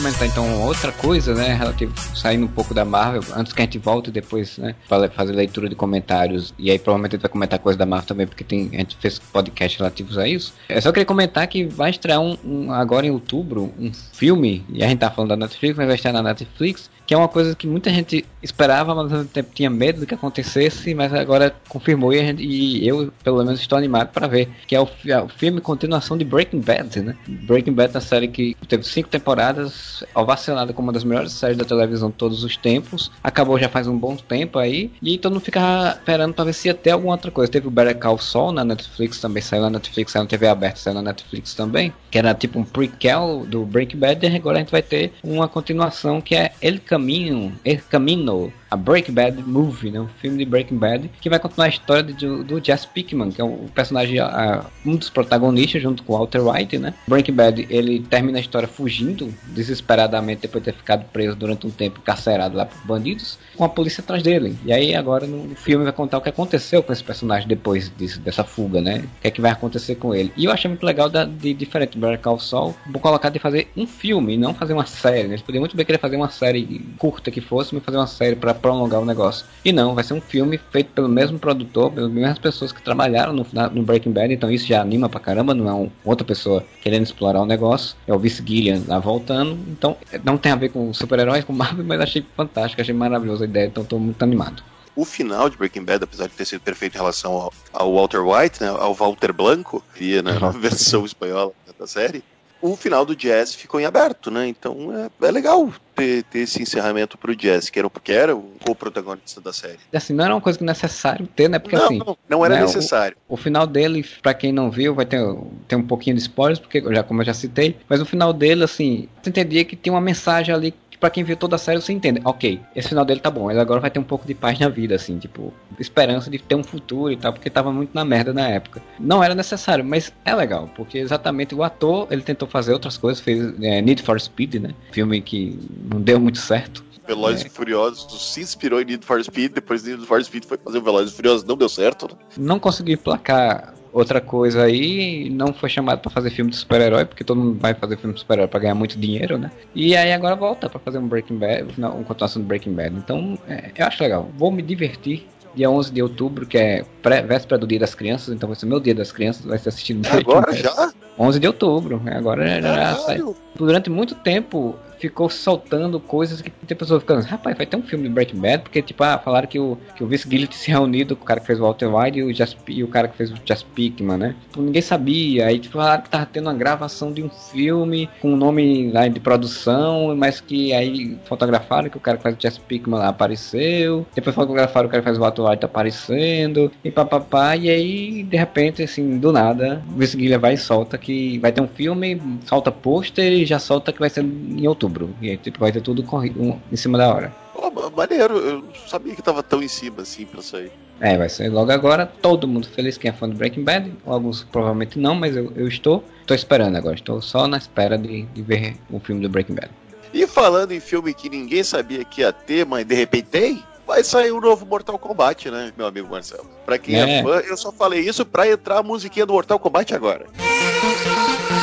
Comentar então outra coisa, né, relativo, saindo um pouco da Marvel, antes que a gente volte depois, né, fazer leitura de comentários, e aí provavelmente a gente vai comentar coisa da Marvel também, porque tem, a gente fez podcast relativos a isso. Eu só queria comentar que vai estrear um, um agora em outubro, um filme, e a gente tá falando da Netflix, mas vai estrear na Netflix, que é uma coisa que muita gente esperava, mas ao mesmo tempo tinha medo de que acontecesse, mas agora confirmou e, gente, e eu, pelo menos, estou animado para ver, que é o, é o filme continuação de Breaking Bad, né? Breaking Bad é uma série que teve cinco temporadas, ovacionada como uma das melhores séries da televisão de todos os tempos, acabou já faz um bom tempo aí, e todo mundo ficava esperando para ver se ia ter alguma outra coisa. Teve o Better Call Saul na Netflix, também saiu na Netflix, saiu na TV aberta, saiu na Netflix também, que era tipo um prequel do Breaking Bad, e agora a gente vai ter uma continuação que é El Caminho, El Camino, a Breaking Bad Movie, né? Um filme de Breaking Bad que vai contar a história de, do Jesse Pickman, que é o personagem, uh, um dos protagonistas, junto com Walter White, né? Breaking Bad, ele termina a história fugindo desesperadamente depois de ter ficado preso durante um tempo, encarcerado lá por bandidos, com a polícia atrás dele. E aí agora no filme vai contar o que aconteceu com esse personagem depois disso, dessa fuga, né? O que é que vai acontecer com ele. E eu achei muito legal da, de diferente do Better Call Saul, vou colocar de fazer um filme, não fazer uma série. Né? Eles poderiam muito bem querer fazer uma série curta que fosse, mas fazer uma série para prolongar o negócio. E não, vai ser um filme feito pelo mesmo produtor, pelas mesmas pessoas que trabalharam no, no Breaking Bad, então isso já anima pra caramba, não é um, outra pessoa querendo explorar o negócio. É o Vince Gillian lá voltando, então não tem a ver com super-heróis, com Marvel, mas achei fantástico, achei maravilhosa a ideia, então tô muito animado o final de Breaking Bad, apesar de ter sido perfeito em relação ao, ao Walter White, né, ao Walter Blanco, via na né, versão espanhola da série, o final do Jazz ficou em aberto, né? Então é, é legal ter, ter, esse encerramento pro Jazz, que era, porque era o co-protagonista da série. Assim, não era uma coisa que necessário ter, né? Porque não, assim. Não, não era né, necessário. O, o, final dele, para quem não viu, vai ter, ter um pouquinho de spoilers, porque já, como eu já citei, mas o final dele, assim, você entendia que tem uma mensagem ali para quem viu toda a série, você entende. Ok, esse final dele tá bom. Ele agora vai ter um pouco de paz na vida, assim, tipo, esperança de ter um futuro e tal, porque tava muito na merda na época. Não era necessário, mas é legal, porque exatamente o ator, ele tentou fazer outras coisas, fez é, Need for Speed, né? Filme que não deu muito certo. Velozes é. e Furiosos se inspirou em Need for Speed, depois de Need for Speed foi fazer o Velozes e Furiosos, não deu certo. Né? Não consegui placar outra coisa aí, não foi chamado para fazer filme de super-herói, porque todo mundo vai fazer filme de super-herói para ganhar muito dinheiro, né? E aí agora volta para fazer um Breaking Bad, uma continuação do Breaking Bad. Então, é, eu acho legal. Vou me divertir. Dia 11 de outubro, que é pré, véspera do Dia das Crianças, então vai ser meu Dia das Crianças, vai ser assistido é agora já? 11 de outubro, agora já, já sai. Durante muito tempo ficou soltando coisas que tem pessoas ficando, rapaz, vai ter um filme de Breaking Bad, porque, tipo, ah, falaram que o, que o Vince Gilligan se reunido com o cara que fez o Walter White e o, Just, e o cara que fez o Just Pickman, né? Tipo, ninguém sabia. Aí, tipo, falaram que tava tendo uma gravação de um filme com um nome lá de produção, mas que aí fotografaram que o cara que faz o Just Pickman lá apareceu. Depois fotografaram o cara que faz o Walter White aparecendo. E papapá. E aí, de repente, assim, do nada, o Vince Gilligan vai e solta que vai ter um filme, solta pôster e já solta que vai ser em outubro outubro. E aí vai ter tudo corrido em cima da hora. Oh, maneiro, eu não sabia que tava tão em cima assim pra sair. É, vai sair logo agora, todo mundo feliz quem é fã do Breaking Bad, alguns provavelmente não, mas eu, eu estou, estou esperando agora, estou só na espera de, de ver o filme do Breaking Bad. E falando em filme que ninguém sabia que ia ter, mas de repente tem, vai sair o um novo Mortal Kombat, né, meu amigo Marcelo? Pra quem é, é fã, eu só falei isso pra entrar a musiquinha do Mortal Kombat agora. Música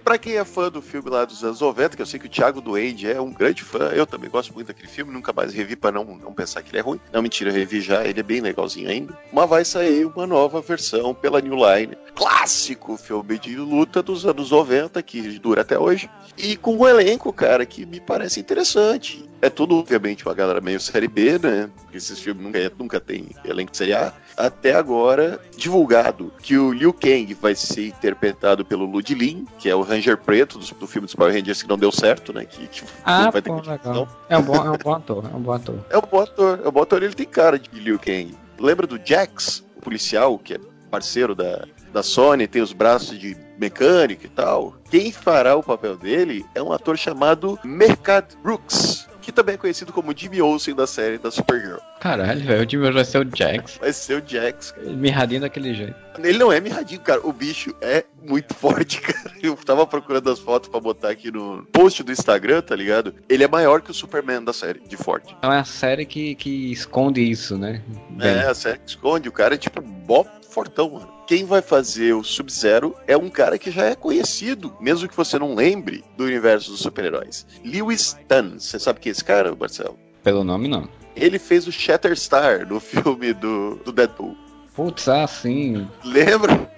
para quem é fã do filme lá dos anos 90, que eu sei que o Thiago Duende é um grande fã, eu também gosto muito daquele filme, nunca mais revi para não, não pensar que ele é ruim. Não, mentira, eu revi já, ele é bem legalzinho ainda. Mas vai sair uma nova versão pela New Line. Clássico filme de luta dos anos 90, que dura até hoje. E com um elenco, cara, que me parece interessante. É tudo, obviamente, uma galera meio série B, né? Porque esses filmes nunca, nunca tem elenco de série A. Até agora, divulgado que o Liu Kang vai ser interpretado pelo Ludlin, que é o Ranger preto do, do, filme dos Power Rangers que não deu certo, né? Que, que ah, vai ter pô, legal. É um, bom, é um bom ator, é um bom ator. É um bom ator, é um bom ator, ele tem cara de Liu Kang. Lembra do Jax, o policial, que é parceiro da, da Sony, tem os braços de mecânico e tal. Quem fará o papel dele é um ator chamado Mercat Brooks que também é conhecido como Jimmy Olsen da série da Supergirl. Caralho, velho, o Jimmy Olsen vai ser o Jax. Vai ser o Jax, cara. Mirradinho daquele jeito. Ele não é mirradinho, cara. O bicho é muito forte, cara. Eu tava procurando as fotos para botar aqui no post do Instagram, tá ligado? Ele é maior que o Superman da série, de forte. Então é a série que, que esconde isso, né? Bem. É, a série que esconde. O cara é tipo bop fortão, mano. Quem vai fazer o Sub-Zero é um cara que já é conhecido, mesmo que você não lembre do universo dos super-heróis. Lewis Tan. Você sabe quem é esse cara, Marcelo? Pelo nome, não. Ele fez o Shatterstar no filme do, do Deadpool. Putz, ah, sim. Lembra?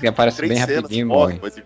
Que aparece Três bem cenas, rapidinho morre, morre.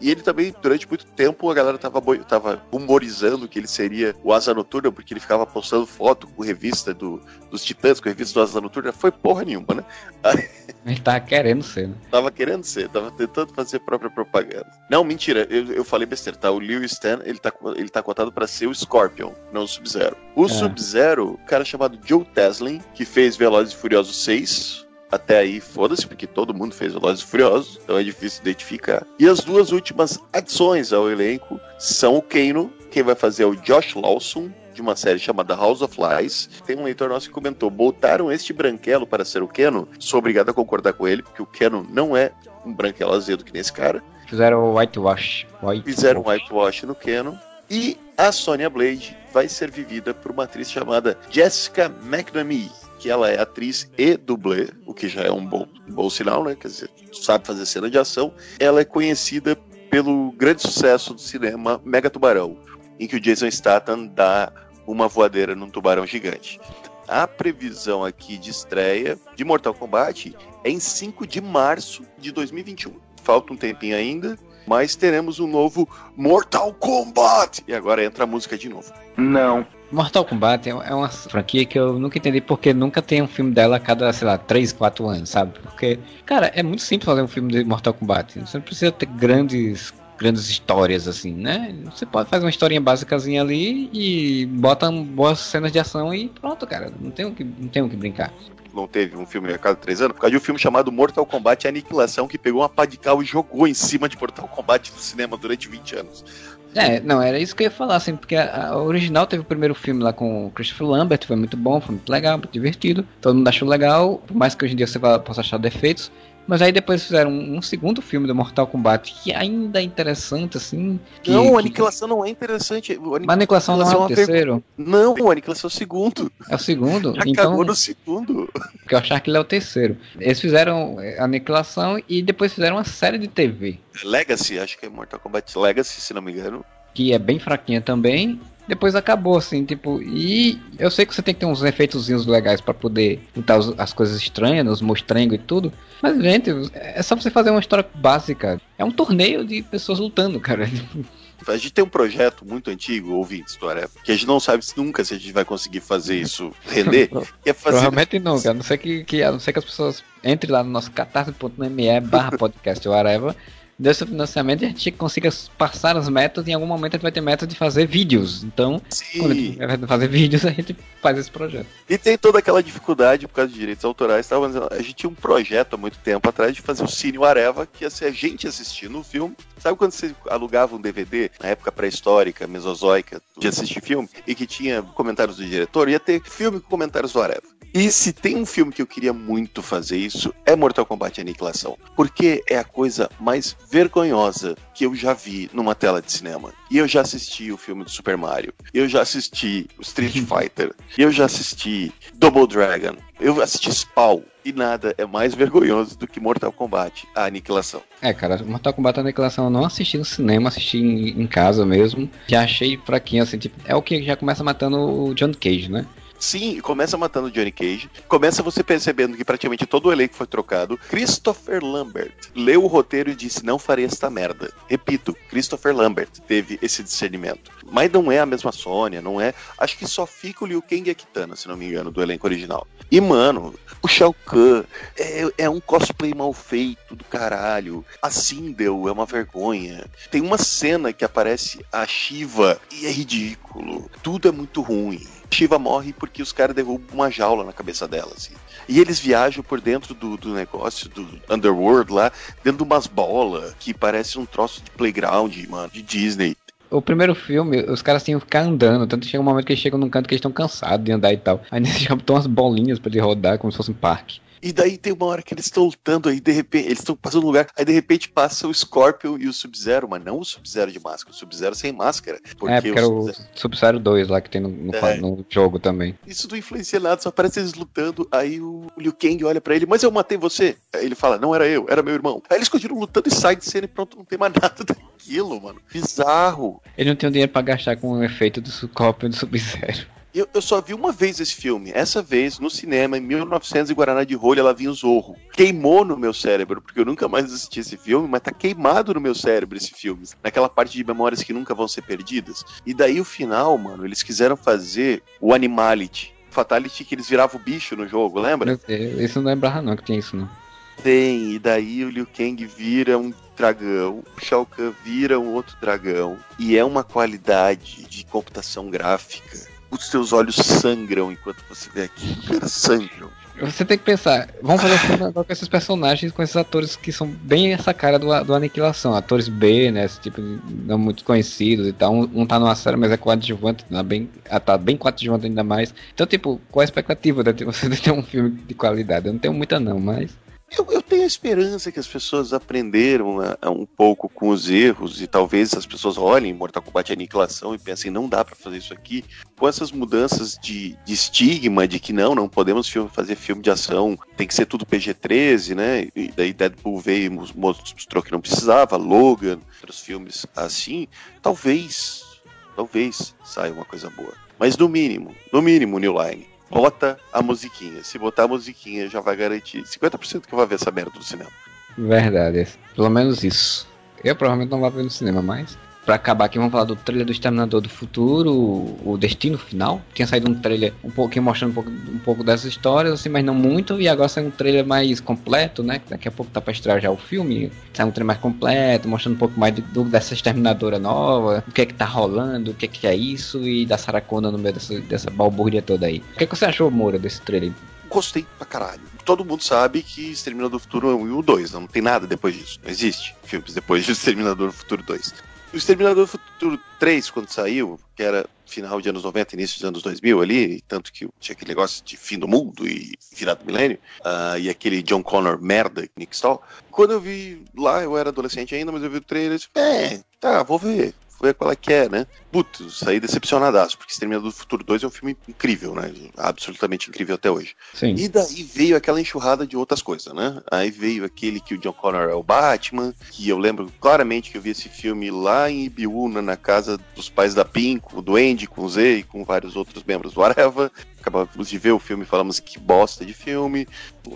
E ele também, durante muito tempo, a galera tava, tava humorizando que ele seria o Asa Noturna, porque ele ficava postando foto com revista do, dos Titãs, com revista do Asa Noturna. Foi porra nenhuma, né? Ele tava querendo ser, né? Tava querendo ser, tava tentando fazer a própria propaganda. Não, mentira, eu, eu falei besteira, tá? O Lewis Stan, ele tá, ele tá cotado pra ser o Scorpion, não o Sub-Zero. O É. Sub-Zero, cara chamado Joe Teslin, que fez Velozes e Furiosos 6, até aí, foda-se, porque todo mundo fez Velozes e Furiosos, então é difícil identificar. E as duas últimas adições ao elenco são o Kano, quem vai fazer é o Josh Lawson, de uma série chamada House of Lies. Tem um leitor nosso que comentou: botaram este branquelo para ser o Keno. Sou obrigado a concordar com ele, porque o Keno não é um branquelo azedo que nem esse cara. Fizeram o whitewash. White Fizeram whitewash no Keno. E a Sonya Blade vai ser vivida por uma atriz chamada Jessica McNamee, que ela é atriz e dublê, o que já é um bom, bom sinal, né? Quer dizer, sabe fazer cena de ação. Ela é conhecida pelo grande sucesso do cinema Mega Tubarão, em que o Jason Statham dá uma voadeira num tubarão gigante. A previsão aqui de estreia de Mortal Kombat é em 5 de março de 2021. Falta um tempinho ainda, mas teremos um novo Mortal Kombat! E agora entra a música de novo. Não. Mortal Kombat é é uma franquia que eu nunca entendi porque nunca tem um filme dela a cada, sei lá, 3, 4 anos, sabe? Porque, cara, é muito simples fazer um filme de Mortal Kombat. Você não precisa ter grandes grandes histórias assim, né? Você pode fazer uma historinha básicazinha ali e bota boas cenas de ação e pronto, cara. Não tem o que, não tem o que brincar. Não teve um filme a cada três anos, por causa de um filme chamado Mortal Kombat Aniquilação, que pegou uma pá de cal e jogou em cima de Mortal Kombat no cinema durante 20 anos. É, não, era isso que eu ia falar, assim, porque a, a original teve o primeiro filme lá com o Christopher Lambert, foi muito bom, foi muito legal, muito divertido, todo mundo achou legal, por mais que hoje em dia você vá- possa achar defeitos, mas aí depois fizeram um, um segundo filme do Mortal Kombat, que ainda é interessante, assim. Que, não, que- Aniquilação não é interessante. O Ani- Mas a Aniquilação não é o uma terceiro, Não, o Aniquilação é o segundo. é o segundo, Já então, cagou no segundo. porque eu achava que ele é o terceiro. Eles fizeram é, a Aniquilação e depois fizeram uma série de TV, Legacy, acho que é Mortal Kombat Legacy, se não me engano. que é bem fraquinha também. Depois acabou, assim, tipo, e eu sei que você tem que ter uns efeitozinhos legais pra poder botar os- as coisas estranhas, os mostrengos e tudo. Mas, gente, é só você fazer uma história básica. É um torneio de pessoas lutando, cara. A gente tem um projeto muito antigo, ouvintes do Areva, que a gente não sabe se nunca se a gente vai conseguir fazer isso render, que é fazer Provavelmente nunca, a não ser que, que, a não ser que as pessoas entrem lá no nosso catarse.me barra podcast ou whatever, seu financiamento a gente consiga passar as metas e em algum momento a gente vai ter meta de fazer vídeos. Então, quando a Sim. gente vai fazer vídeos, a gente faz esse projeto. E tem toda aquela dificuldade por causa de direitos autorais. Tava dizendo, a gente tinha um projeto há muito tempo atrás de fazer o Cine Areva, que ia ser a gente assistindo o filme. Sabe quando você alugava um DVD, na época pré-histórica, mesozoica, de assistir filme, e que tinha comentários do diretor? Ia ter filme com comentários do Areva. E se tem um filme que eu queria muito fazer isso, é Mortal Kombat Aniquilação. Porque é a coisa mais vergonhosa que eu já vi numa tela de cinema. E eu já assisti o filme do Super Mario. Eu já assisti o Street Fighter. Eu já assisti Double Dragon. Eu assisti Spawn. E nada é mais vergonhoso do que Mortal Kombat, a aniquilação. É, cara, Mortal Kombat Aniquilação eu não assisti no cinema, assisti em, em casa mesmo. Já achei fraquinho, assim, tipo, é o que já começa matando o John Cage, né? Sim, começa matando Johnny Cage. Começa você percebendo que praticamente todo o elenco foi trocado. Christopher Lambert leu o roteiro e disse: Não farei esta merda. Repito, Christopher Lambert teve esse discernimento. Mas não é a mesma Sônia, não é. Acho que só fica o Liu Kang e a Kitana, se não me engano, do elenco original. E, mano, o Shao Kahn é, é um cosplay mal feito do caralho. A Sindel é uma vergonha. Tem uma cena que aparece a Shiva e é ridículo. Tudo é muito ruim. Shiva morre porque os caras derrubam uma jaula na cabeça dela, assim. E eles viajam por dentro do, do negócio, do Underworld lá, dentro de umas bolas que parece um troço de playground, mano, de Disney. O primeiro filme, os caras tinham que ficar andando, tanto chega um momento que eles chegam num canto que eles estão cansados de andar e tal. Aí eles já botam umas bolinhas pra ele rodar, como se fosse um parque. E daí tem uma hora que eles estão lutando aí, de repente, eles estão passando um lugar, aí de repente passa o Scorpion e o Sub-Zero, mas não o Sub-Zero de máscara, o Sub-Zero sem máscara. Porque, é, porque era o Sub-Zero- Sub-Zero 2 lá que tem no, no, É. no jogo também. Isso não influencia nada, só aparece eles lutando, aí o Liu Kang olha pra ele, mas eu matei você. Aí ele fala, não era eu, era meu irmão. Aí eles continuam lutando e saem de cena e pronto, não tem mais nada daquilo, mano. Bizarro. Ele não tem dinheiro pra gastar com o efeito do Scorpion e do Sub-Zero. Eu, eu, só vi uma vez esse filme. Essa vez, no cinema, em 1900 e Guaraná de Rolha, ela vinha o Zorro. Queimou no meu cérebro, porque eu nunca mais assisti esse filme, mas tá queimado no meu cérebro esse filme. Naquela parte de memórias que nunca vão ser perdidas. E daí o final, mano, eles quiseram fazer o Animality. Fatality que eles viravam o bicho no jogo, lembra? Isso não lembrava não que tem isso, não. Tem, e daí o Liu Kang vira um dragão, o Shao Kahn vira um outro dragão, e é uma qualidade de computação gráfica. Os seus olhos sangram enquanto você vê aquilo, cara, sangram. Você tem que pensar, vamos fazer um filme agora com esses personagens, com esses atores que são bem essa cara do, do Aniquilação, atores B, né, esse tipo de, não muito conhecidos e tal, um, um tá numa série, mas é coadjuvante, tá bem, ah, tá bem coadjuvante ainda mais. Então, tipo, qual a expectativa de você ter um filme de qualidade? Eu não tenho muita não, mas... Eu, eu, tenho a esperança que as pessoas aprenderam a um pouco com os erros e talvez as pessoas olhem Mortal Kombat Aniquilação e pensem, não dá para fazer isso aqui. Com essas mudanças de, de, estigma de que não, não podemos filme, fazer filme de ação, tem que ser tudo PG-13, né? E daí Deadpool veio e mostrou que não precisava, Logan, outros filmes assim. Talvez, talvez saia uma coisa boa. Mas no mínimo, no mínimo, New Line bota a musiquinha. Se botar a musiquinha, já vai garantir 50% que eu vou ver essa merda do cinema. Verdade, pelo menos isso. Eu provavelmente não vou ver no cinema, mas para acabar aqui, vamos falar do trailer do Exterminador do Futuro, o Destino Final. Tinha saído um trailer um pouquinho mostrando um pouco, um pouco dessas histórias, assim, mas não muito. E agora sai um trailer mais completo, né? Daqui a pouco tá pra estrear já o filme. Sai um trailer mais completo, mostrando um pouco mais de, do, dessa Exterminadora nova, o que é que tá rolando, o que é que é isso, e da Sarah Connor no meio dessa, dessa balbúrdia toda aí. O que, é que você achou, Moura, desse trailer? Gostei pra caralho. Todo mundo sabe que Exterminador do Futuro é um e o 2, não tem nada depois disso. Não existe filmes depois de Exterminador do Futuro 2. O Exterminador do Futuro 3, quando saiu, que era final de anos 90, início dos anos 2000 ali, tanto que tinha aquele negócio de fim do mundo e virado milênio, uh, e aquele John Connor merda, Nick Stahl. Quando eu vi lá, eu era adolescente ainda, mas eu vi o trailer e disse, é, tá, vou ver ver qual é que é, né? Putz, saí decepcionadaço, porque Exterminador do Futuro 2 é um filme incrível, né? Absolutamente incrível até hoje. Sim. E daí veio aquela enxurrada de outras coisas, né? Aí veio aquele que o John Connor é o Batman, que eu lembro claramente que eu vi esse filme lá em Ibiúna, na casa dos pais da Pink, do Andy, com o Z e com vários outros membros do Areva. Acabamos de ver o filme falamos que bosta de filme.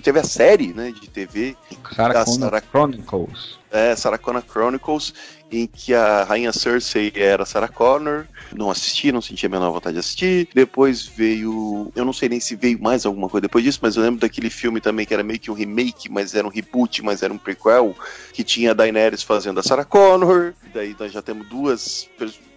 Teve a série, né, de TV. Sarah Sarah... Chronicles. É, Sarah Connor Chronicles, em que a rainha Cersei era Sarah Connor. Não assisti, não senti a menor vontade de assistir. Depois veio. Eu não sei nem se veio mais alguma coisa depois disso, mas eu lembro daquele filme também que era meio que um remake, mas era um reboot, mas era um prequel, que tinha a Daenerys fazendo a Sarah Connor. Daí nós já temos duas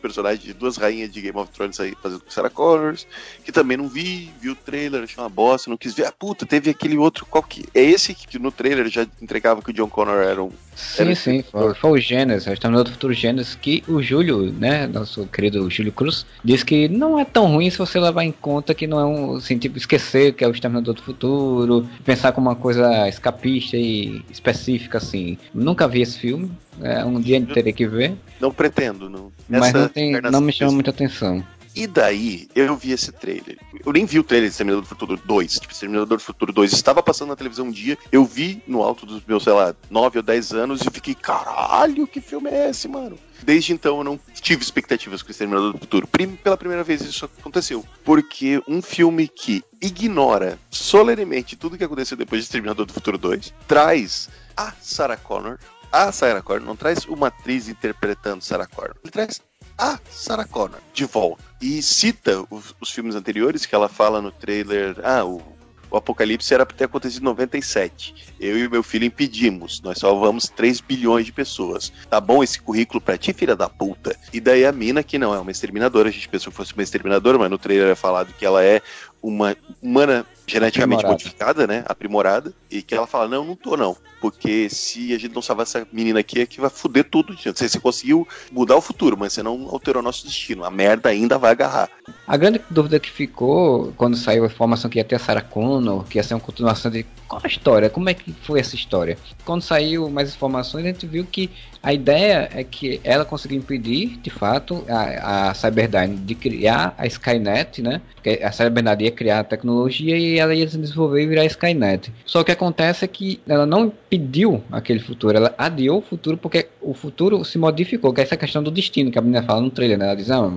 personagens de duas rainhas de Game of Thrones aí fazendo com Sarah Connors, que também não vi, vi o trailer, achei uma bosta, não quis ver. Ah, puta, teve aquele outro, qual que? É esse que no trailer já entregava que o John Connor era um. Sim, era sim, foi, foi, o Gênesis, do Futuro Gênesis, que o Júlio, né, nosso querido Júlio Cruz, disse que não é tão ruim se você levar em conta que não é um, assim, tipo, esquecer que é o Exterminador do Futuro, pensar como uma coisa escapista e específica, assim. Nunca vi esse filme, é, um dia teria que ver. Não pretendo, não. Mas não, tem, não me chama muita atenção. E daí, eu vi esse trailer. Eu nem vi o trailer de Exterminador do Futuro 2. Tipo, Exterminador do Futuro 2 estava passando na televisão um dia. Eu vi no alto dos meus, sei lá, 9 ou 10 anos e fiquei, caralho, que filme é esse, mano? Desde então eu não tive expectativas com o Exterminador do Futuro. Pela primeira vez isso aconteceu. Porque um filme que ignora solenemente tudo que aconteceu depois de Exterminador do Futuro 2 traz a Sarah Connor a Sarah Connor, não traz uma atriz interpretando Sarah Connor. Ele traz a Sarah Connor de volta. E cita os, os filmes anteriores que ela fala no trailer. Ah, o, o Apocalipse era para ter acontecido em 97. Eu e meu filho impedimos. Nós salvamos 3 bilhões de pessoas. Tá bom esse currículo pra ti, filha da puta? E daí a mina, que não é uma exterminadora, a gente pensou que fosse uma exterminadora, mas no trailer é falado que ela é uma humana geneticamente Aprimorada. modificada, né? Aprimorada. E que ela fala: Não, não tô, não. Porque se a gente não salvar essa menina aqui, é que vai foder tudo. Você, você conseguiu mudar o futuro, mas você não alterou nosso destino. A merda ainda vai agarrar. A grande dúvida que ficou quando saiu a informação que ia ter a Sarah Connor, que ia ser uma continuação de. Qual a história? Como é que foi essa história? Quando saiu mais informações, a gente viu que a ideia é que ela conseguiu impedir, de fato, a, a Cyberdyne de criar a Skynet, né? Porque a Cyberdyne ia criar a tecnologia e ela ia se desenvolver e virar Skynet. Só que acontece é que ela não impediu aquele futuro, ela adiou o futuro porque o futuro se modificou, que é essa questão do destino que a menina fala no trailer, né? Ela diz, ah,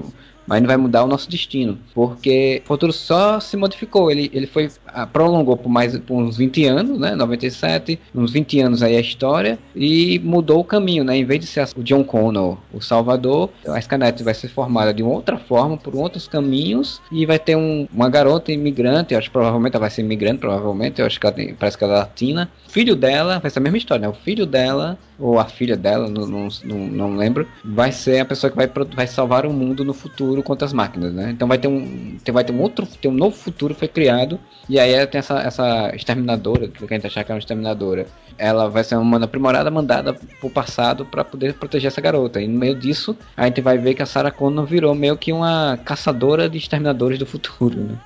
mas não vai mudar o nosso destino, porque o futuro só se modificou, ele, ele foi ah, prolongou por mais por uns 20 anos, né, 97, uns 20 anos aí a história e mudou o caminho, né, em vez de ser o John Connor, o Salvador, a Skynet vai ser formada de outra forma, por outros caminhos e vai ter um, uma garota imigrante, eu acho que provavelmente ela vai ser imigrante, provavelmente, eu acho que ela tem, parece que ela é latina, filho dela, vai ser a mesma história, né, o filho dela ou a filha dela, não, não, não, lembro, vai ser a pessoa que vai, vai salvar o mundo no futuro contra as máquinas, né? Então vai ter um, vai ter um outro, tem um novo futuro foi criado e aí tem essa, essa exterminadora, que a gente achar que é uma exterminadora, ela vai ser uma aprimorada mandada pro passado para poder proteger essa garota. E no meio disso, a gente vai ver que a Sarah Connor virou meio que uma caçadora de exterminadores do futuro, né?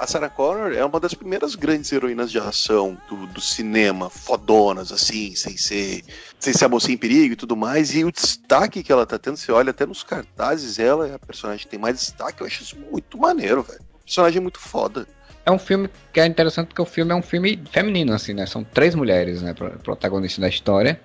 A Sarah Connor é uma das primeiras grandes heroínas de ação do, do cinema, fodonas, assim, sem ser, sem ser a mocinha em perigo e tudo mais. E o destaque que ela tá tendo, você olha até nos cartazes, ela é a personagem que tem mais destaque. Eu acho isso muito maneiro, velho. Personagem muito foda. É um filme que é interessante porque o filme é um filme feminino, assim, né? São três mulheres, né? Protagonistas da história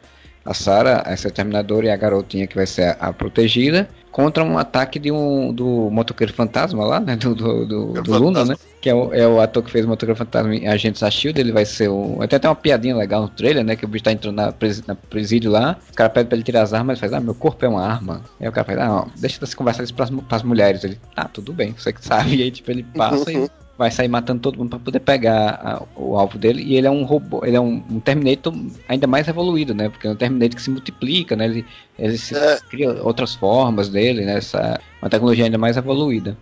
a Sarah, essa Terminadora e a garotinha que vai ser a, a, protegida, contra um ataque de um do motoqueiro fantasma lá, né? Do, do, do, do Luna, né? Que é o, é o ator que fez o motoqueiro fantasma em Agentes da Shield, ele vai ser o. Até tem uma piadinha legal no trailer, né? Que o bicho tá entrando na, pres, na presídio lá, o cara pede pra ele tirar as armas, ele faz, ah, meu corpo é uma arma. Aí o cara faz, ah, não, deixa você conversar isso pras, pras mulheres. Ele, ah, tudo bem, você que sabe. E aí, tipo, ele passa e vai sair matando todo mundo para poder pegar a, o alvo dele. E ele é um robô, ele é um, um, Terminator ainda mais evoluído, né? Porque é um Terminator que se multiplica, né? Ele, ele se, é. cria outras formas dele, né? Essa, uma tecnologia ainda mais evoluída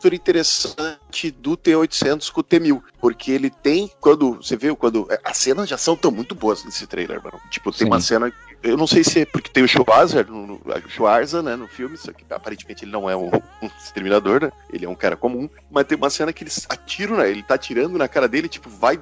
mistura interessante do T800 com o T1000, porque ele tem, quando você viu, quando as cenas já são tão muito boas nesse trailer, mano. Tipo, tem Sim. uma cena, eu não sei se é porque tem o Schwarzer, no, o Schwarzer, né, no filme, só que aparentemente ele não é um, um exterminador, né? Ele é um cara comum, mas tem uma cena que eles atiram, né? Ele tá atirando na cara dele, tipo, vai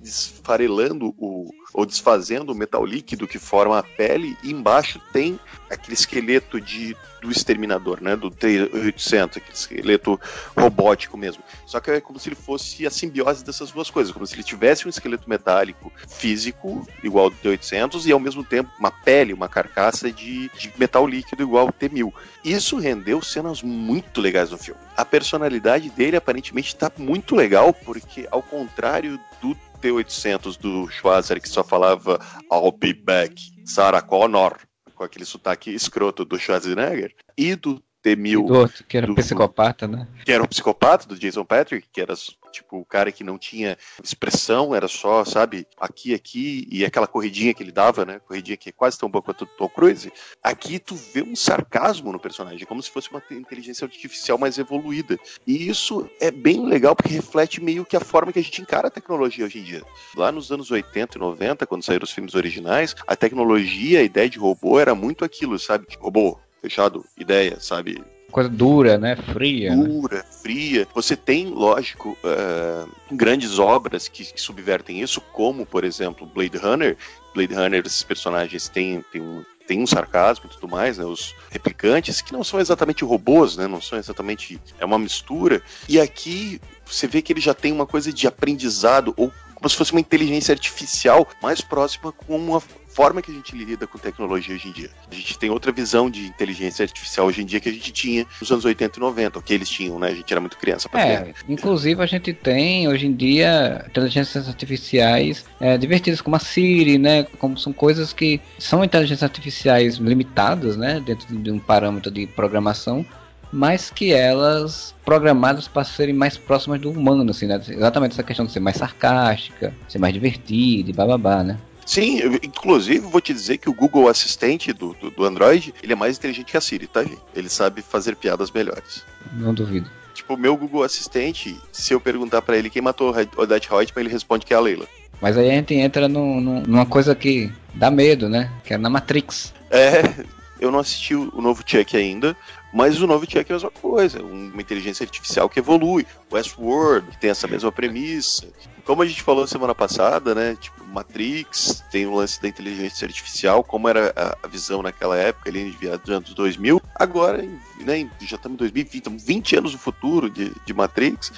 desfarelando o ou desfazendo o metal líquido que forma a pele e embaixo tem aquele esqueleto de do exterminador, né, do T800, aquele esqueleto robótico mesmo. Só que é como se ele fosse a simbiose dessas duas coisas, como se ele tivesse um esqueleto metálico físico igual ao T800 e ao mesmo tempo uma pele, uma carcaça de, de metal líquido igual ao T1000. Isso rendeu cenas muito legais no filme. A personalidade dele aparentemente está muito legal porque ao contrário do T-800 do Schwarzer que só falava I'll be back, Sarah Connor, com aquele sotaque escroto do Schwarzenegger, e do T-1000... Do outro, que era do, psicopata, né? Que era o psicopata do Jason Patrick, que era tipo, o cara que não tinha expressão, era só, sabe, aqui, aqui, e aquela corridinha que ele dava, né? Corridinha que é quase tão boa quanto o Tom Cruise. Aqui tu vê um sarcasmo no personagem, como se fosse uma inteligência artificial mais evoluída. E isso é bem legal porque reflete meio que a forma que a gente encara a tecnologia hoje em dia. Lá nos anos 80 e 90, quando saíram os filmes originais, a tecnologia, a ideia de robô era muito aquilo, sabe? Robô, fechado, ideia, sabe? coisa dura, né? Fria. Né? Dura, né? fria. Você tem, lógico, uh, grandes obras que, que, subvertem isso, como, por exemplo, Blade Runner. Blade Runner, esses personagens têm, têm um, tem um sarcasmo e tudo mais, né? Os replicantes, que não são exatamente robôs, né? Não são exatamente. É uma mistura. E aqui você vê que ele já tem uma coisa de aprendizado, ou como se fosse uma inteligência artificial mais próxima com uma forma que a gente lida com tecnologia hoje em dia. A gente tem outra visão de inteligência artificial hoje em dia que a gente tinha nos anos 80 e 90, o que eles tinham, né? A gente era muito criança É, inclusive a gente tem hoje em dia inteligências artificiais é, divertidas como a Siri, né? Como são coisas que são inteligências artificiais limitadas, né? Dentro de um parâmetro de programação, mas que elas programadas para serem mais próximas do humano, assim, né? Exatamente essa questão de ser mais sarcástica, ser mais divertida e bababá, né? Sim, inclusive vou te dizer que o Google Assistente do, do, do, Android, ele é mais inteligente que a Siri, tá, gente? Ele sabe fazer piadas melhores. Não duvido. Tipo, o meu Google Assistente, se eu perguntar para ele quem matou o Odette Reutemann, ele responde que é a Leila. Mas aí a gente entra no, no, numa coisa que dá medo, né? Que é na Matrix. É, eu não assisti o novo Chuck ainda, mas o novo Chuck é a mesma coisa, uma inteligência artificial que evolui. Westworld que tem essa mesma premissa. Como a gente falou semana passada, né? Tipo, Matrix tem o lance da inteligência artificial, como era a, visão naquela época, ali de anos 2000. Agora, né, já estamos em 2020, estamos 20 anos no futuro de, de Matrix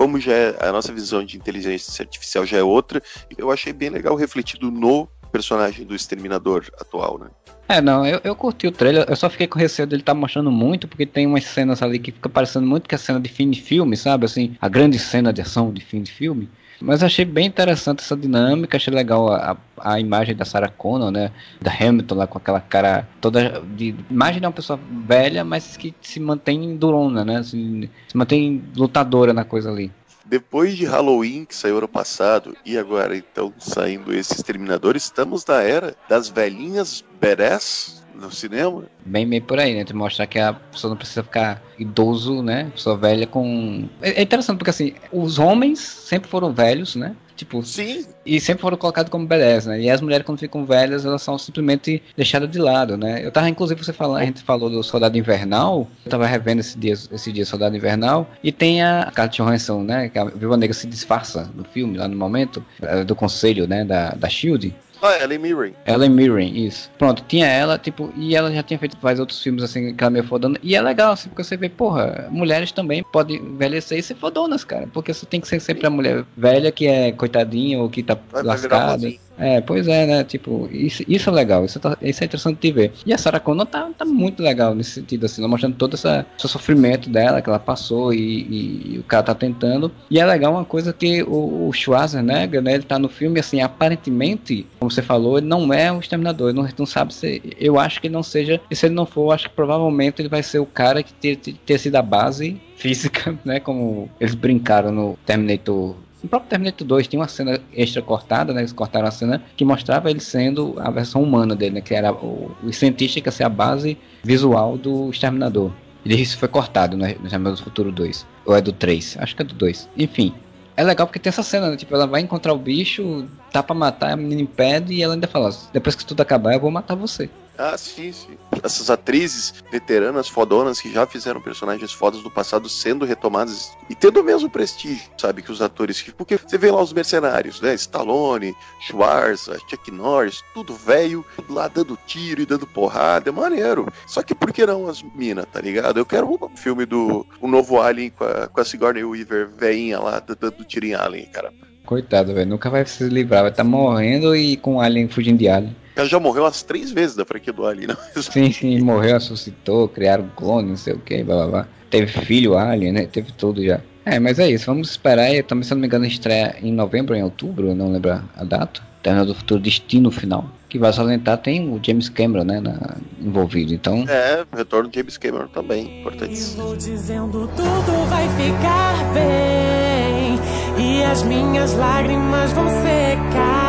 como já é, a nossa visão de inteligência artificial já é outra, eu achei bem legal refletido no personagem do Exterminador atual, né? É, não, eu, eu curti o trailer, eu só fiquei com receio dele estar tá mostrando muito, porque tem umas cenas ali que fica parecendo muito que a cena de fim de filme, sabe? Assim, a grande cena de ação de fim de filme. Mas achei bem interessante essa dinâmica, achei legal a, a imagem da Sarah Connor, né? Da Hamilton lá com aquela cara toda de imagem de uma pessoa velha, mas que se mantém durona, né? Se, se mantém lutadora na coisa ali. Depois de Halloween, que saiu ano passado, e agora então saindo esse Exterminador, estamos na era das velhinhas badass no cinema. Bem, bem por aí, né? De mostrar que a pessoa não precisa ficar idoso, né? Pessoa velha com. É, é interessante porque assim, os homens sempre foram velhos, né? Tipo, Sim. E sempre foram colocados como badass, né? E as mulheres, quando ficam velhas, elas são simplesmente deixadas de lado, né? Eu tava, inclusive, você falando, a gente falou do Soldado Invernal, eu tava revendo esse dia, esse dia Soldado Invernal, e tem a Scarlett Johansson, né? Que a Viúva Negra se disfarça no filme, lá no momento, eh, do conselho, né? Da, da SHIELD. Ah, Ellen Mirren. Ellen Mirren, isso. Pronto, tinha ela, tipo, e ela já tinha feito vários outros filmes assim, que ela meio fodona. E é legal, assim, porque você vê, porra, mulheres também podem envelhecer e ser fodonas, cara. Porque você tem que ser sempre a mulher velha que é coitadinha ou que tá Vai lascada. É, pois é, né? Tipo, isso, isso é legal, isso, tá, isso é interessante de ver. E a Sarah Connor tá, tá muito legal nesse sentido, assim, mostrando todo esse sofrimento dela que ela passou e, e, e, o cara tá tentando. E é legal uma coisa que o, o Schwarzenegger, né, ele tá no filme, assim, aparentemente, como você falou, ele não é um exterminador, ele não, não sabe se. Eu acho que ele não seja, e se ele não for, eu acho que provavelmente ele vai ser o cara que ter, ter, ter sido a base física, né? Como eles brincaram no Terminator no próprio Terminator 2 tinha uma cena extra cortada, né? Eles cortaram a cena que mostrava ele sendo a versão humana dele, né? Que era o, o cientista que ia ser a base visual do Exterminador. E isso foi cortado no Exterminador do Futuro 2. Ou é do 3? Acho que é do 2. Enfim. É legal porque tem essa cena, né? Tipo, ela vai encontrar o bicho, tá pra matar, a menina impede e ela ainda fala: depois que tudo acabar, eu vou matar você. Ah, sim, sim. Essas atrizes veteranas, fodonas, que já fizeram personagens fodas do passado sendo retomadas e tendo o mesmo prestígio, sabe, que os atores. Porque você vê lá os mercenários, né? Stallone, Schwarza, Chuck Norris, tudo velho, lá dando tiro e dando porrada, é maneiro. Só que por que não as minas, tá ligado? Eu quero um filme do o novo Alien com a, com a Sigourney Weaver veinha lá, dando tiro em Alien, cara. Coitado, velho. Nunca vai se livrar. Vai estar tá morrendo e com Alien fugindo de Alien. Ela já morreu umas três vezes da franquia do Alien, não? Sim, sim, morreu, ressuscitou, criaram clone, não sei o que, blá blá blá. Teve filho Alien, né? Teve tudo já. É, mas é isso, vamos esperar. Eu também, se eu não me engano, estreia em novembro em outubro, não lembro a data. Terminal do Futuro Destino Final. Que vai salientar, tem o James Cameron, né, na, envolvido, então... É, retorno do James Cameron também, importante. E vou dizendo tudo vai ficar bem E as minhas lágrimas vão secar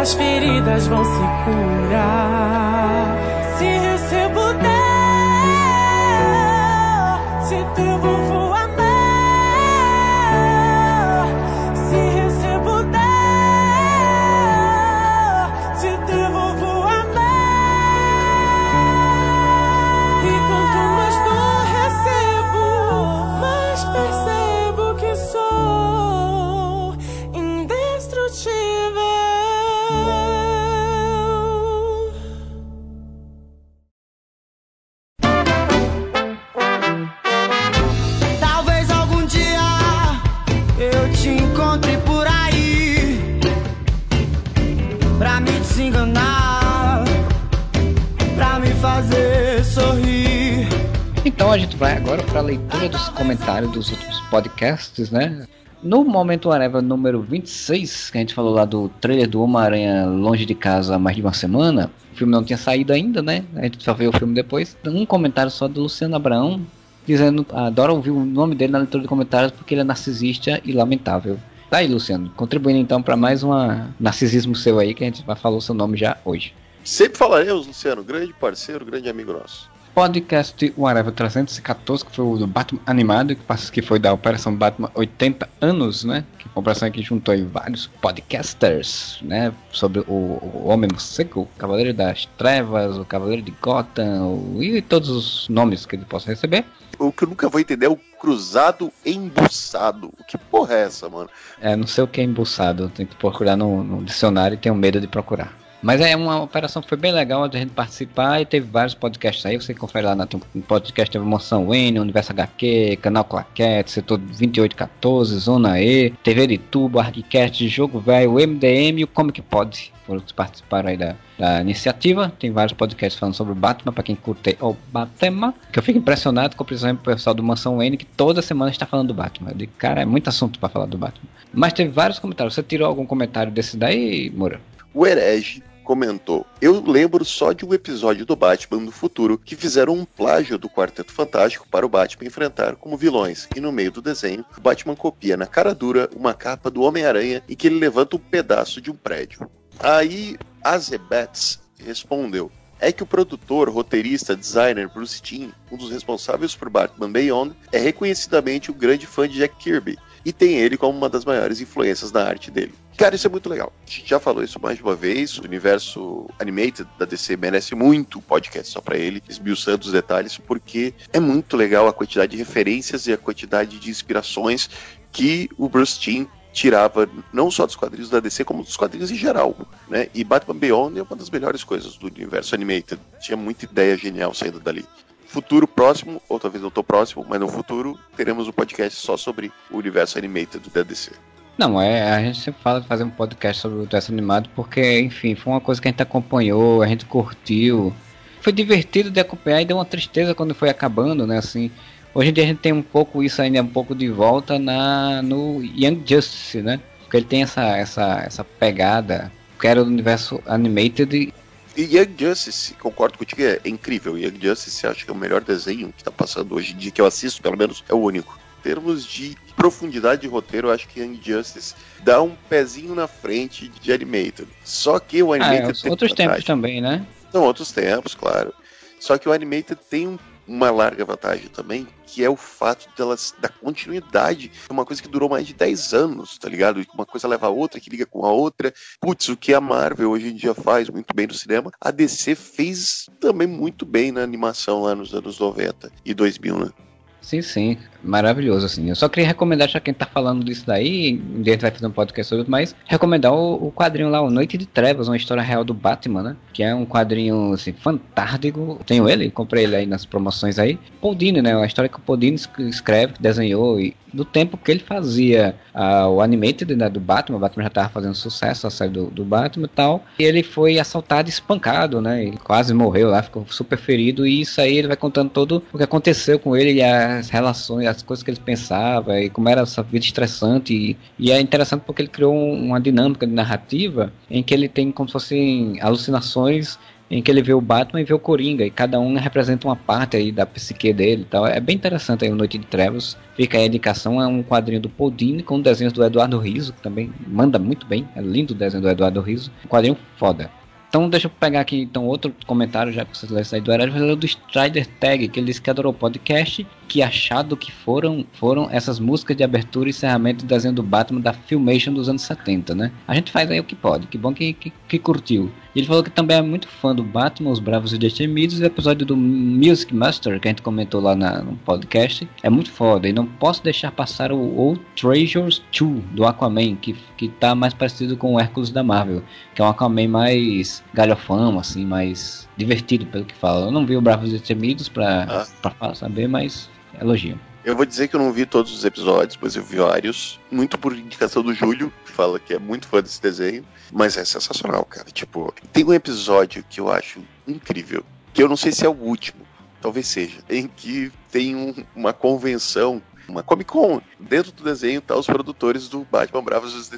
Essas feridas vão se curar podcasts, né? No Momento Areva número 26, que a gente falou lá do trailer do Homem-Aranha Longe de Casa há mais de uma semana, o filme não tinha saído ainda, né? A gente só viu o filme depois. Um comentário só do Luciano Abraão, dizendo adora ouvir o nome dele na leitura de comentários porque ele é narcisista e lamentável. Tá aí, Luciano, contribuindo então para mais um narcisismo seu aí, que a gente vai falar o seu nome já hoje. Sempre falaremos, Luciano, grande parceiro, grande amigo nosso podcast Whatever 314, que foi o do Batman animado, que foi da Operação Batman 80 anos, né? Que a operação que juntou aí vários podcasters, né? Sobre o, o Homem Morcego, o Cavaleiro das Trevas, o Cavaleiro de Gotham, e todos os nomes que ele possa receber. O que eu nunca vou entender é o cruzado embuçado. Que porra é essa, mano? É, não sei o que é embuçado. Tem que procurar no, no dicionário e tenho medo de procurar. Mas é uma operação que foi bem legal a gente participar e teve vários podcasts aí. Você confere lá no podcast teve Moção Wayne, Universo HQ, Canal Claquete, Setor 2814, Zona E, TV de Tubo, Arquicast, Jogo Velho, MDM e o Comic Pod. Foram que participaram aí da, da iniciativa. Tem vários podcasts falando sobre o Batman, para quem curte o Batman. Que eu fico impressionado com, o pessoal do Mansão Wayne, que toda semana está falando do Batman. De cara, é muito assunto para falar do Batman. Mas teve vários comentários. Você tirou algum comentário desse daí, Moura? O Herege comentou: Eu lembro só de um episódio do Batman do futuro que fizeram um plágio do Quarteto Fantástico para o Batman enfrentar como vilões, e no meio do desenho, o Batman copia na cara dura uma capa do Homem-Aranha em que ele levanta um pedaço de um prédio. Aí Azebets respondeu: é que o produtor, roteirista, designer Bruce Timm, um dos responsáveis por Batman Beyond, é reconhecidamente um grande fã de Jack Kirby e tem ele como uma das maiores influências na arte dele. Cara, isso é muito legal. A gente já falou isso mais de uma vez. O universo animated da DC merece muito podcast só para ele, esmiuçando os detalhes, porque é muito legal a quantidade de referências e a quantidade de inspirações que o Bruce Timm tirava não só dos quadrinhos da DC, como dos quadrinhos em geral, né? E Batman Beyond é uma das melhores coisas do universo animated. Tinha muita ideia genial saindo dali. Futuro próximo, ou talvez não tão próximo, mas no futuro teremos um podcast só sobre o universo animated da DC. Não, é, a gente sempre fala de fazer um podcast sobre o universo animado porque, enfim, foi uma coisa que a gente acompanhou, a gente curtiu. Foi divertido de acompanhar e deu uma tristeza quando foi acabando, né? Assim, hoje em dia a gente tem um pouco isso ainda um pouco de volta na no Young Justice, né? Porque ele tem essa essa essa pegada que era do universo animated e Young Justice, concordo contigo, é incrível. Young Justice acho que é o melhor desenho que está passando hoje em dia, que eu assisto, pelo menos, é o único. Em termos de profundidade de roteiro, eu acho que Young Justice dá um pezinho na frente de Animated. Só que o Animated. Ah, é, outros tempos também, né? São outros tempos, claro. Só que o Animated tem um uma larga vantagem também, que é o fato delas da continuidade. É uma coisa que durou mais de 10 anos, tá ligado? Uma coisa leva a outra, que liga com a outra. Putz, o que a Marvel hoje em dia faz muito bem no cinema, a DC fez também muito bem na animação lá nos anos 90 e 2000, né? Sim, sim, maravilhoso, assim. Eu só queria recomendar, já quem tá falando disso daí, a gente vai fazer um podcast sobre isso, mas recomendar o, o, quadrinho lá, O Noite de Trevas, uma história real do Batman, né? Que é um quadrinho, assim, fantástico. Tenho ele, comprei ele aí nas promoções aí. Paul Dini, né? Uma história que o Paul Dini escreve, desenhou e do tempo que ele fazia uh, o animated né, do Batman, o Batman já estava fazendo sucesso a série do, do, Batman e tal, e ele foi assaltado e espancado, né, ele quase morreu lá, ficou super ferido, e isso aí ele vai contando todo o que aconteceu com ele, e as relações, as coisas que ele pensava, e como era essa vida estressante, e, e é interessante porque ele criou uma dinâmica de narrativa em que ele tem como se fossem alucinações em que ele vê o Batman e vê o Coringa, e cada um representa uma parte aí da psique dele e tal. É bem interessante aí o Noite de Trevas. Fica aí a indicação, é um quadrinho do Podine com desenhos do Eduardo Riso, que também manda muito bem. É lindo o desenho do Eduardo Riso. Um quadrinho foda. Então deixa eu pegar aqui então outro comentário, já que vocês leram aí do Heraldo, do Strider Tag, que ele disse que adorou o podcast, que achado que foram, foram essas músicas de abertura e encerramento do desenho do Batman da Filmation dos anos 70, né? A gente faz aí o que pode, que bom que, que, que curtiu. Ele falou que também é muito fã do Batman, Os Bravos e Destemidos, e o episódio do Music Master, que a gente comentou lá na, no podcast, é muito foda. E não posso deixar passar o Old Treasures 2 do Aquaman, que, que tá mais parecido com o Hércules da Marvel, que é um Aquaman mais galhofão, assim, mais divertido pelo que fala. Eu não vi o Bravos e Destemidos pra, ah. pra saber, mas elogio. Eu vou dizer que eu não vi todos os episódios, mas eu vi vários. Muito por indicação do Júlio, que fala que é muito fã desse desenho. Mas é sensacional, cara. Tipo, tem um episódio que eu acho incrível. Que eu não sei se é o último, talvez seja. Em que tem um, uma convenção uma Comic Con. Dentro do desenho tá os produtores do Batman Bravos dos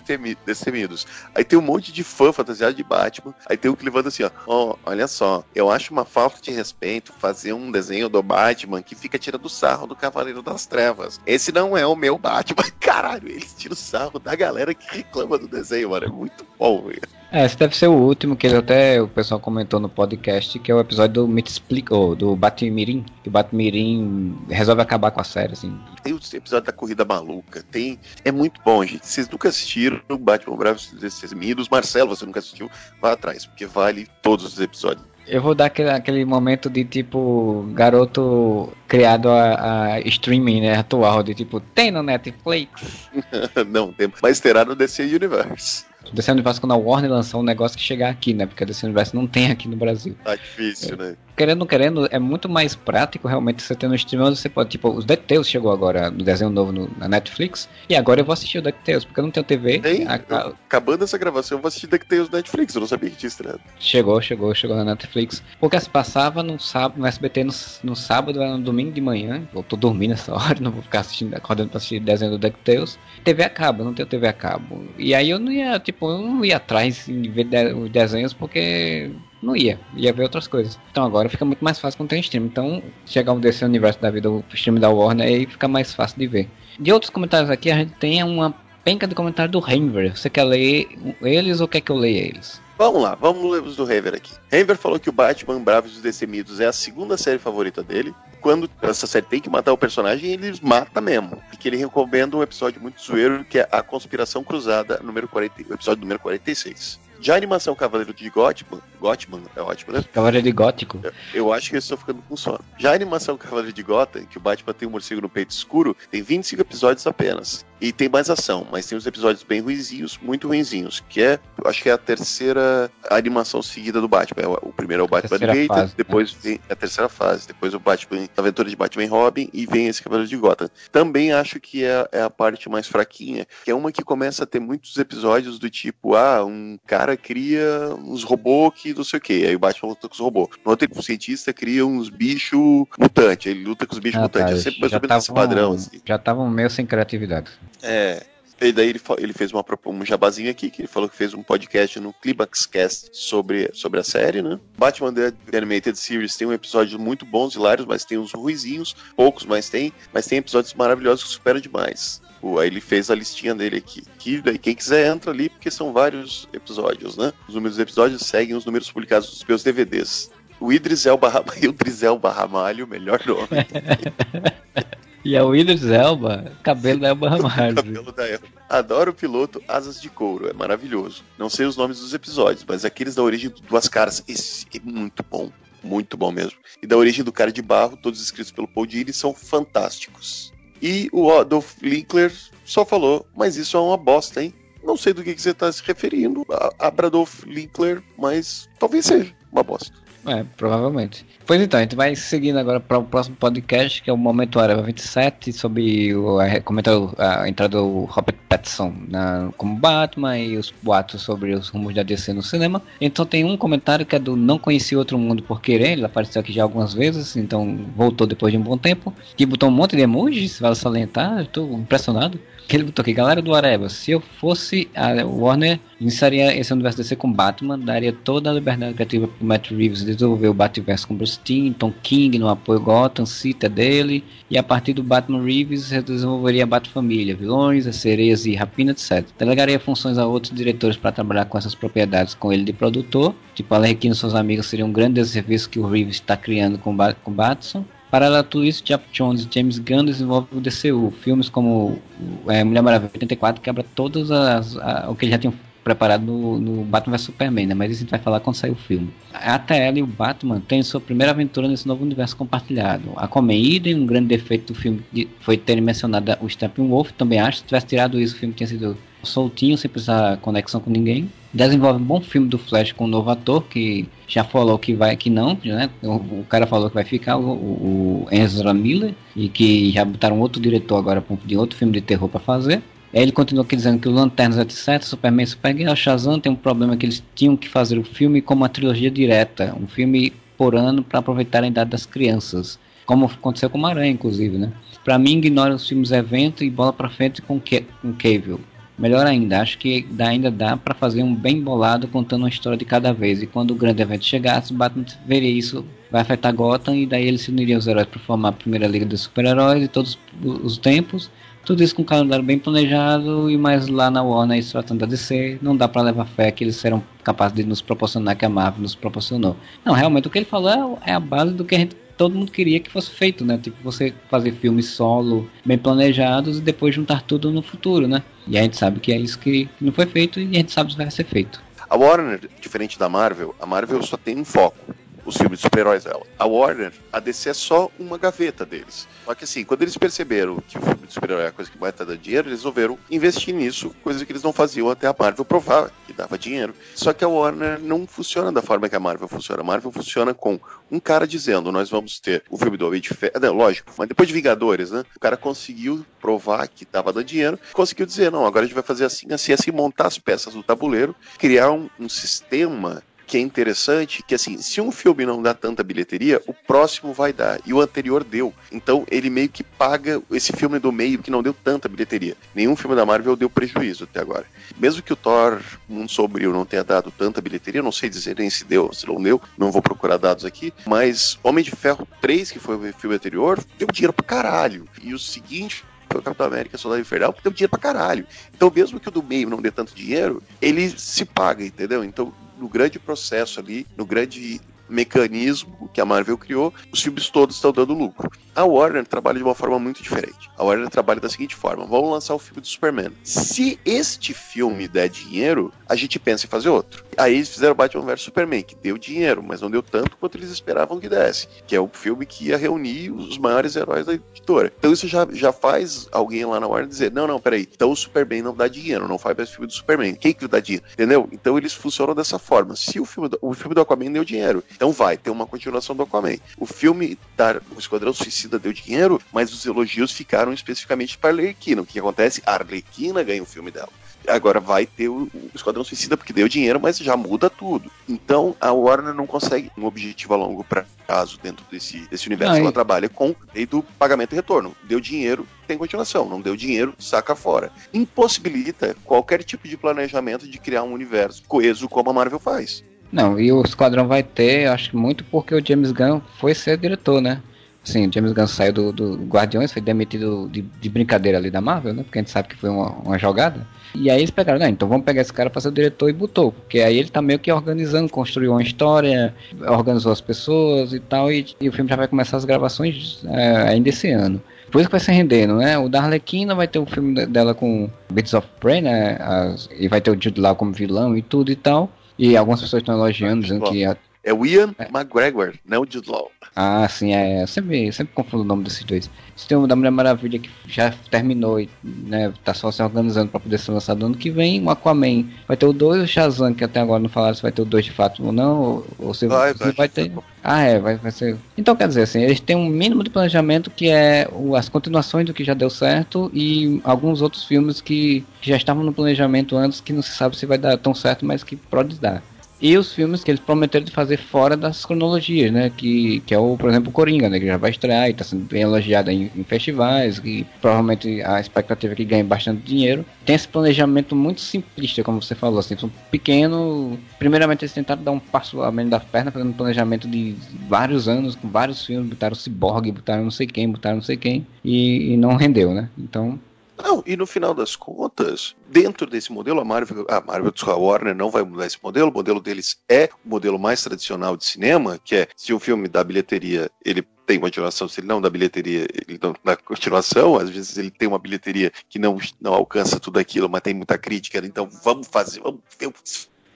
Destemidos. Aí tem um monte de fã fantasiado de Batman. Aí tem um que levanta assim, ó. Oh, olha só, eu acho uma falta de respeito fazer um desenho do Batman que fica tirando sarro do Cavaleiro das Trevas. Esse não é o meu Batman. Caralho, eles tiram sarro da galera que reclama do desenho, mano. É muito bom, velho. É, esse deve ser o último que até o pessoal comentou no podcast, que é o episódio do Meet Explica, oh, do Batmirim, que o Batmirim resolve acabar com a série, assim. Tem o episódio da Corrida Maluca, tem... É muito bom, gente. Vocês nunca assistiram o Batman Bravo Destemidos, Marcelo, você nunca assistiu, vá atrás, porque vale todos os episódios. Eu vou dar aquele, aquele momento de tipo garoto criado a, a, streaming, né, atual, de tipo, tem no Netflix? Não, tem, mas terá no DC Universe. O DC Universo, quando a Warner lançou um negócio que chegar aqui, né? Porque a DC Universo não tem aqui no Brasil. Tá difícil, né? Querendo ou querendo, é muito mais prático realmente você ter no stream onde você pode, tipo, os DuckTales chegou agora no desenho novo no, na Netflix, e agora eu vou assistir o DuckTales, porque eu não tenho TV. Tem? A- a- Acabando essa gravação, eu vou assistir DuckTales no Netflix, eu não sabia que tinha estreado. Chegou, chegou, chegou na Netflix. Porque se passava no sábado, no SBT no, no sábado, no domingo de manhã. Eu tô dormindo essa hora, não vou ficar assistindo, acordando pra assistir desenho do DuckTales. TV a cabo, eu não tenho TV a cabo. E aí eu não ia, tipo, eu não ia atrás de ver de- os desenhos porque não ia, ia ver outras coisas. Então agora fica muito mais fácil quando tem stream. Então, chegar um desse universo da vida, o stream da Warner, aí fica mais fácil de ver. De outros comentários aqui, a gente tem uma penca de comentário do Renver. Você quer ler eles ou quer que eu leia eles? Vamos lá, vamos ler do Renver aqui. Renver falou que o Batman Bravos dos Destemidos é a segunda série favorita dele. Quando essa série tem que matar o personagem, ele mata mesmo. E que ele recomenda um episódio muito zoeiro, que é A Conspiração Cruzada, número 40, o episódio número 46. Já a animação Cavaleiro de Gotham, Gotham é ótimo, né? Cavaleiro de Gótico. Eu acho que eu estou ficando com sono. Já a animação Cavaleiro de Gotham, que o Batman tem um morcego no peito escuro, tem 25 episódios apenas. E tem mais ação, mas tem uns episódios bem ruinzinhos, muito ruinzinhos, que é, acho que é a terceira animação seguida do Batman. É o- primeiro é o Batman Animated, fase, né? depois vem a terceira fase, depois o Batman, a aventura de Batman Robin, e vem esse Cavaleiro de Gotham. Também acho que é, é a parte mais fraquinha, que é uma que começa a ter muitos episódios do tipo, ah, um cara cria uns robôs que não sei o que, aí o Batman luta com os robôs. No outro, o cientista cria uns bichos mutantes, ele luta com os bichos Ah, tá, mutantes. É sempre mais ou menos esse padrão, assim. Já estavam meio sem criatividade. É. E daí ele, ele fez uma, um jabazinho aqui, que ele falou que fez um podcast no Climax Cast sobre, sobre a série, né? Batman The Animated Series tem um episódio muito bons, hilários, mas tem uns ruizinhos, poucos, mas tem, mas tem episódios maravilhosos que superam demais. O- Aí ele fez a listinha dele aqui. Que daí quem quiser entra ali, porque são vários episódios, né? Os números dos episódios seguem os números publicados nos meus DVDs. O Idris Elba, Ram- Idris Elba Ramalho, melhor nome. E é o Idris Elba, cabelo da Elba Ramalho. Cabelo da Elba. Adoro o piloto Asas de Couro, é maravilhoso. Não sei os nomes dos episódios, mas aqueles da origem do Duas Caras, esse é muito bom. Muito bom mesmo. E da origem do Cara de Barro, todos escritos pelo Paul Dini, são fantásticos. E o Adolf Linkler só falou, mas isso é uma bosta, hein? Não sei do que, que você está se referindo a, a Bradolf Linkler, mas talvez seja uma bosta. É, provavelmente. Pois então, a gente vai seguindo agora para o próximo podcast, que é o Momento Areva 27, sobre o, a, comentar a entrada do Robert Pattinson na, como Batman e os boatos sobre os rumos da DC no cinema. Então tem um comentário que é do Não Conheci Outro Mundo Por Querer, ele apareceu aqui já algumas vezes, então voltou depois de um bom tempo, que botou um monte de emojis, vale salientar, tô impressionado. Que ele botou aqui, galera do Areva, se eu fosse a Warner, iniciaria esse universo DC com Batman, daria toda a liberdade criativa pro Matt Reeves desenvolver o Batverse com Bruce Timm, Tom King no apoio Gotham, Cita dele, e a partir do Batman Reeves desenvolveria a Batfamília, vilões, as sereias e rapina, etc. Delegaria funções a outros diretores para trabalhar com essas propriedades com ele de produtor, tipo Alerquino e seus amigos seria um grande serviço que o Reeves está criando com, com Batson. Paralelo a tudo isso, Jeff Jones e James Gunn desenvolvem o DCU. Filmes como é, Mulher Maravilha 84 quebra todos as, a, o que eles já tinham preparado no, no Batman vs Superman, né? mas isso a gente vai falar quando sair o filme. A TL e o Batman têm sua primeira aventura nesse novo universo compartilhado. A Idem, um grande defeito do filme foi ter mencionado o Steppenwolf, também acho, se tivesse tirado isso o filme tinha sido soltinho, sem precisar conexão com ninguém. Desenvolve um bom filme do Flash com um novo ator, que já falou que vai que não, né? O, o cara falou que vai ficar, o, o Ezra Miller, e que já botaram outro diretor agora de outro filme de terror para fazer. Ele continuou aqui dizendo que o Lanternas etc, Superman, Supergirl, Shazam tem um problema que eles tinham que fazer o filme como uma trilogia direta, um filme por ano para aproveitar a idade das crianças, como aconteceu com o Aranha, inclusive, né? Para mim, ignora os filmes evento e bola para frente com com Cable. Melhor ainda, acho que ainda dá para fazer um bem bolado contando uma história de cada vez. E quando o grande evento chegasse, Batman veria isso, vai afetar Gotham e daí eles se uniriam os heróis para formar a primeira liga dos super-heróis de todos os tempos. Tudo isso com um calendário bem planejado e mais lá na Warner isso tratando da DC, não dá para levar fé que eles serão capazes de nos proporcionar que a Marvel nos proporcionou. Não, realmente o que ele falou é, é a base do que a gente todo mundo queria que fosse feito, né? Tipo, você fazer filmes solo bem planejados e depois juntar tudo no futuro, né? E a gente sabe que é isso que não foi feito e a gente sabe que vai ser feito. A Warner, diferente da Marvel, a Marvel só tem um foco. Os filmes de super-heróis dela. A Warner, a DC é só uma gaveta deles. Só que assim, quando eles perceberam que o filme de super-herói é a coisa que mais tá dando dinheiro, eles resolveram investir nisso, coisa que eles não faziam até a Marvel provar que dava dinheiro. Só que a Warner não funciona da forma que a Marvel funciona. A Marvel funciona com um cara dizendo, nós vamos ter o filme do Homem de Ferro, lógico, mas depois de Vingadores, né? O cara conseguiu provar que tava dando dinheiro, conseguiu dizer, não, agora a gente vai fazer assim, assim, assim, montar as peças do tabuleiro, criar um, um sistema que é interessante, que assim, se um filme não dá tanta bilheteria, o próximo vai dar. E o anterior deu. Então ele meio que paga esse filme do meio que não deu tanta bilheteria. Nenhum filme da Marvel deu prejuízo até agora. Mesmo que o Thor Mundo Sombrio não tenha dado tanta bilheteria, não sei dizer nem se deu, se não deu, não vou procurar dados aqui, mas Homem de Ferro 3, que foi o filme anterior, deu dinheiro pra caralho. E o seguinte foi o Capitão América Soldado Infernal, deu dinheiro pra caralho. Então, mesmo que o do meio não dê tanto dinheiro, ele se paga, entendeu? Então, no grande processo ali, no grande mecanismo que a Marvel criou, os filmes todos estão dando lucro. A Warner trabalha de uma forma muito diferente. A Warner trabalha da seguinte forma: vamos lançar o filme do Superman. Se este filme der dinheiro, a gente pensa em fazer outro. Aí eles fizeram Batman vs Superman, que deu dinheiro, mas não deu tanto quanto eles esperavam que desse. Que é o filme que ia reunir os maiores heróis da editora. Então isso já, já faz alguém lá na Warner dizer: não, não, peraí, então o Superman não dá dinheiro, não faz mais filme do Superman. Quem que dá dinheiro? Entendeu? Então eles funcionam dessa forma. Se o filme do, o filme do Aquaman deu dinheiro, então vai ter uma continuação do Aquaman. O filme da o Esquadrão Suicida deu dinheiro, mas os elogios ficaram especificamente para Arlequina. O que acontece? A Arlequina ganha o filme dela. Agora vai ter o, Esquadrão Suicida porque deu dinheiro, mas já muda tudo. Então a Warner não consegue um objetivo a longo prazo dentro desse, desse universo. Ela trabalha com lei do pagamento e retorno. Deu dinheiro, tem continuação. Não deu dinheiro, saca fora. Impossibilita qualquer tipo de planejamento de criar um universo coeso como a Marvel faz. Não, e o Esquadrão vai ter, acho que muito porque o James Gunn foi ser diretor, né? Sim, James Gunn saiu do, do Guardiões, foi demitido de, de, brincadeira ali da Marvel, né? Porque a gente sabe que foi uma, uma jogada. E aí eles pegaram, não, então vamos pegar esse cara para ser o diretor e botou. Porque aí ele tá meio que organizando, construiu uma história, organizou as pessoas e tal, e, e o filme já vai começar as gravações é, ainda esse ano. Por isso que vai se rendendo, né? O da Arlequina vai ter o filme dela com Bits of Prey, né? As, e vai ter o Jude Law como vilão e tudo e tal. E algumas pessoas estão elogiando, dizendo que. A... É o Ian é. McGregor, não o Jude Law. Ah, sim, é. Eu sempre, sempre confundo o nome desses dois. Você tem o da Mulher Maravilha que já terminou e né, tá só se organizando para poder ser lançado ano que vem. O Aquaman vai ter o 2 e o Shazam, que até agora não falaram se vai ter o 2 de fato ou não. Ou, ou se vai, vai, vai ter. Ah, é, vai, vai ser. Então quer dizer assim, eles têm um mínimo de planejamento que é o, as continuações do que já deu certo e alguns outros filmes que já estavam no planejamento antes que não se sabe se vai dar tão certo, mas que pode dar e os filmes que eles prometeram de fazer fora das cronologias, né? Que, que é o, por exemplo, o Coringa, né? Que já vai estrear e está sendo bem elogiado em, em, festivais, que provavelmente a expectativa é que ganhe bastante dinheiro. Tem esse planejamento muito simplista, como você falou, assim, um pequeno. Primeiramente eles tentaram dar um passo além da perna, fazendo um planejamento de vários anos, com vários filmes, botaram Cyborg, botaram não sei quem, botaram não sei quem, e, e não rendeu, né? Então não, e no final das contas, dentro desse modelo, a Marvel, a Marvel, a Warner não vai mudar esse modelo. O modelo deles é o modelo mais tradicional de cinema, que é se o filme dá bilheteria, ele tem continuação, se ele não dá bilheteria, ele não dá continuação, às vezes ele tem uma bilheteria que não, não alcança tudo aquilo, mas tem muita crítica, então vamos fazer, vamos ver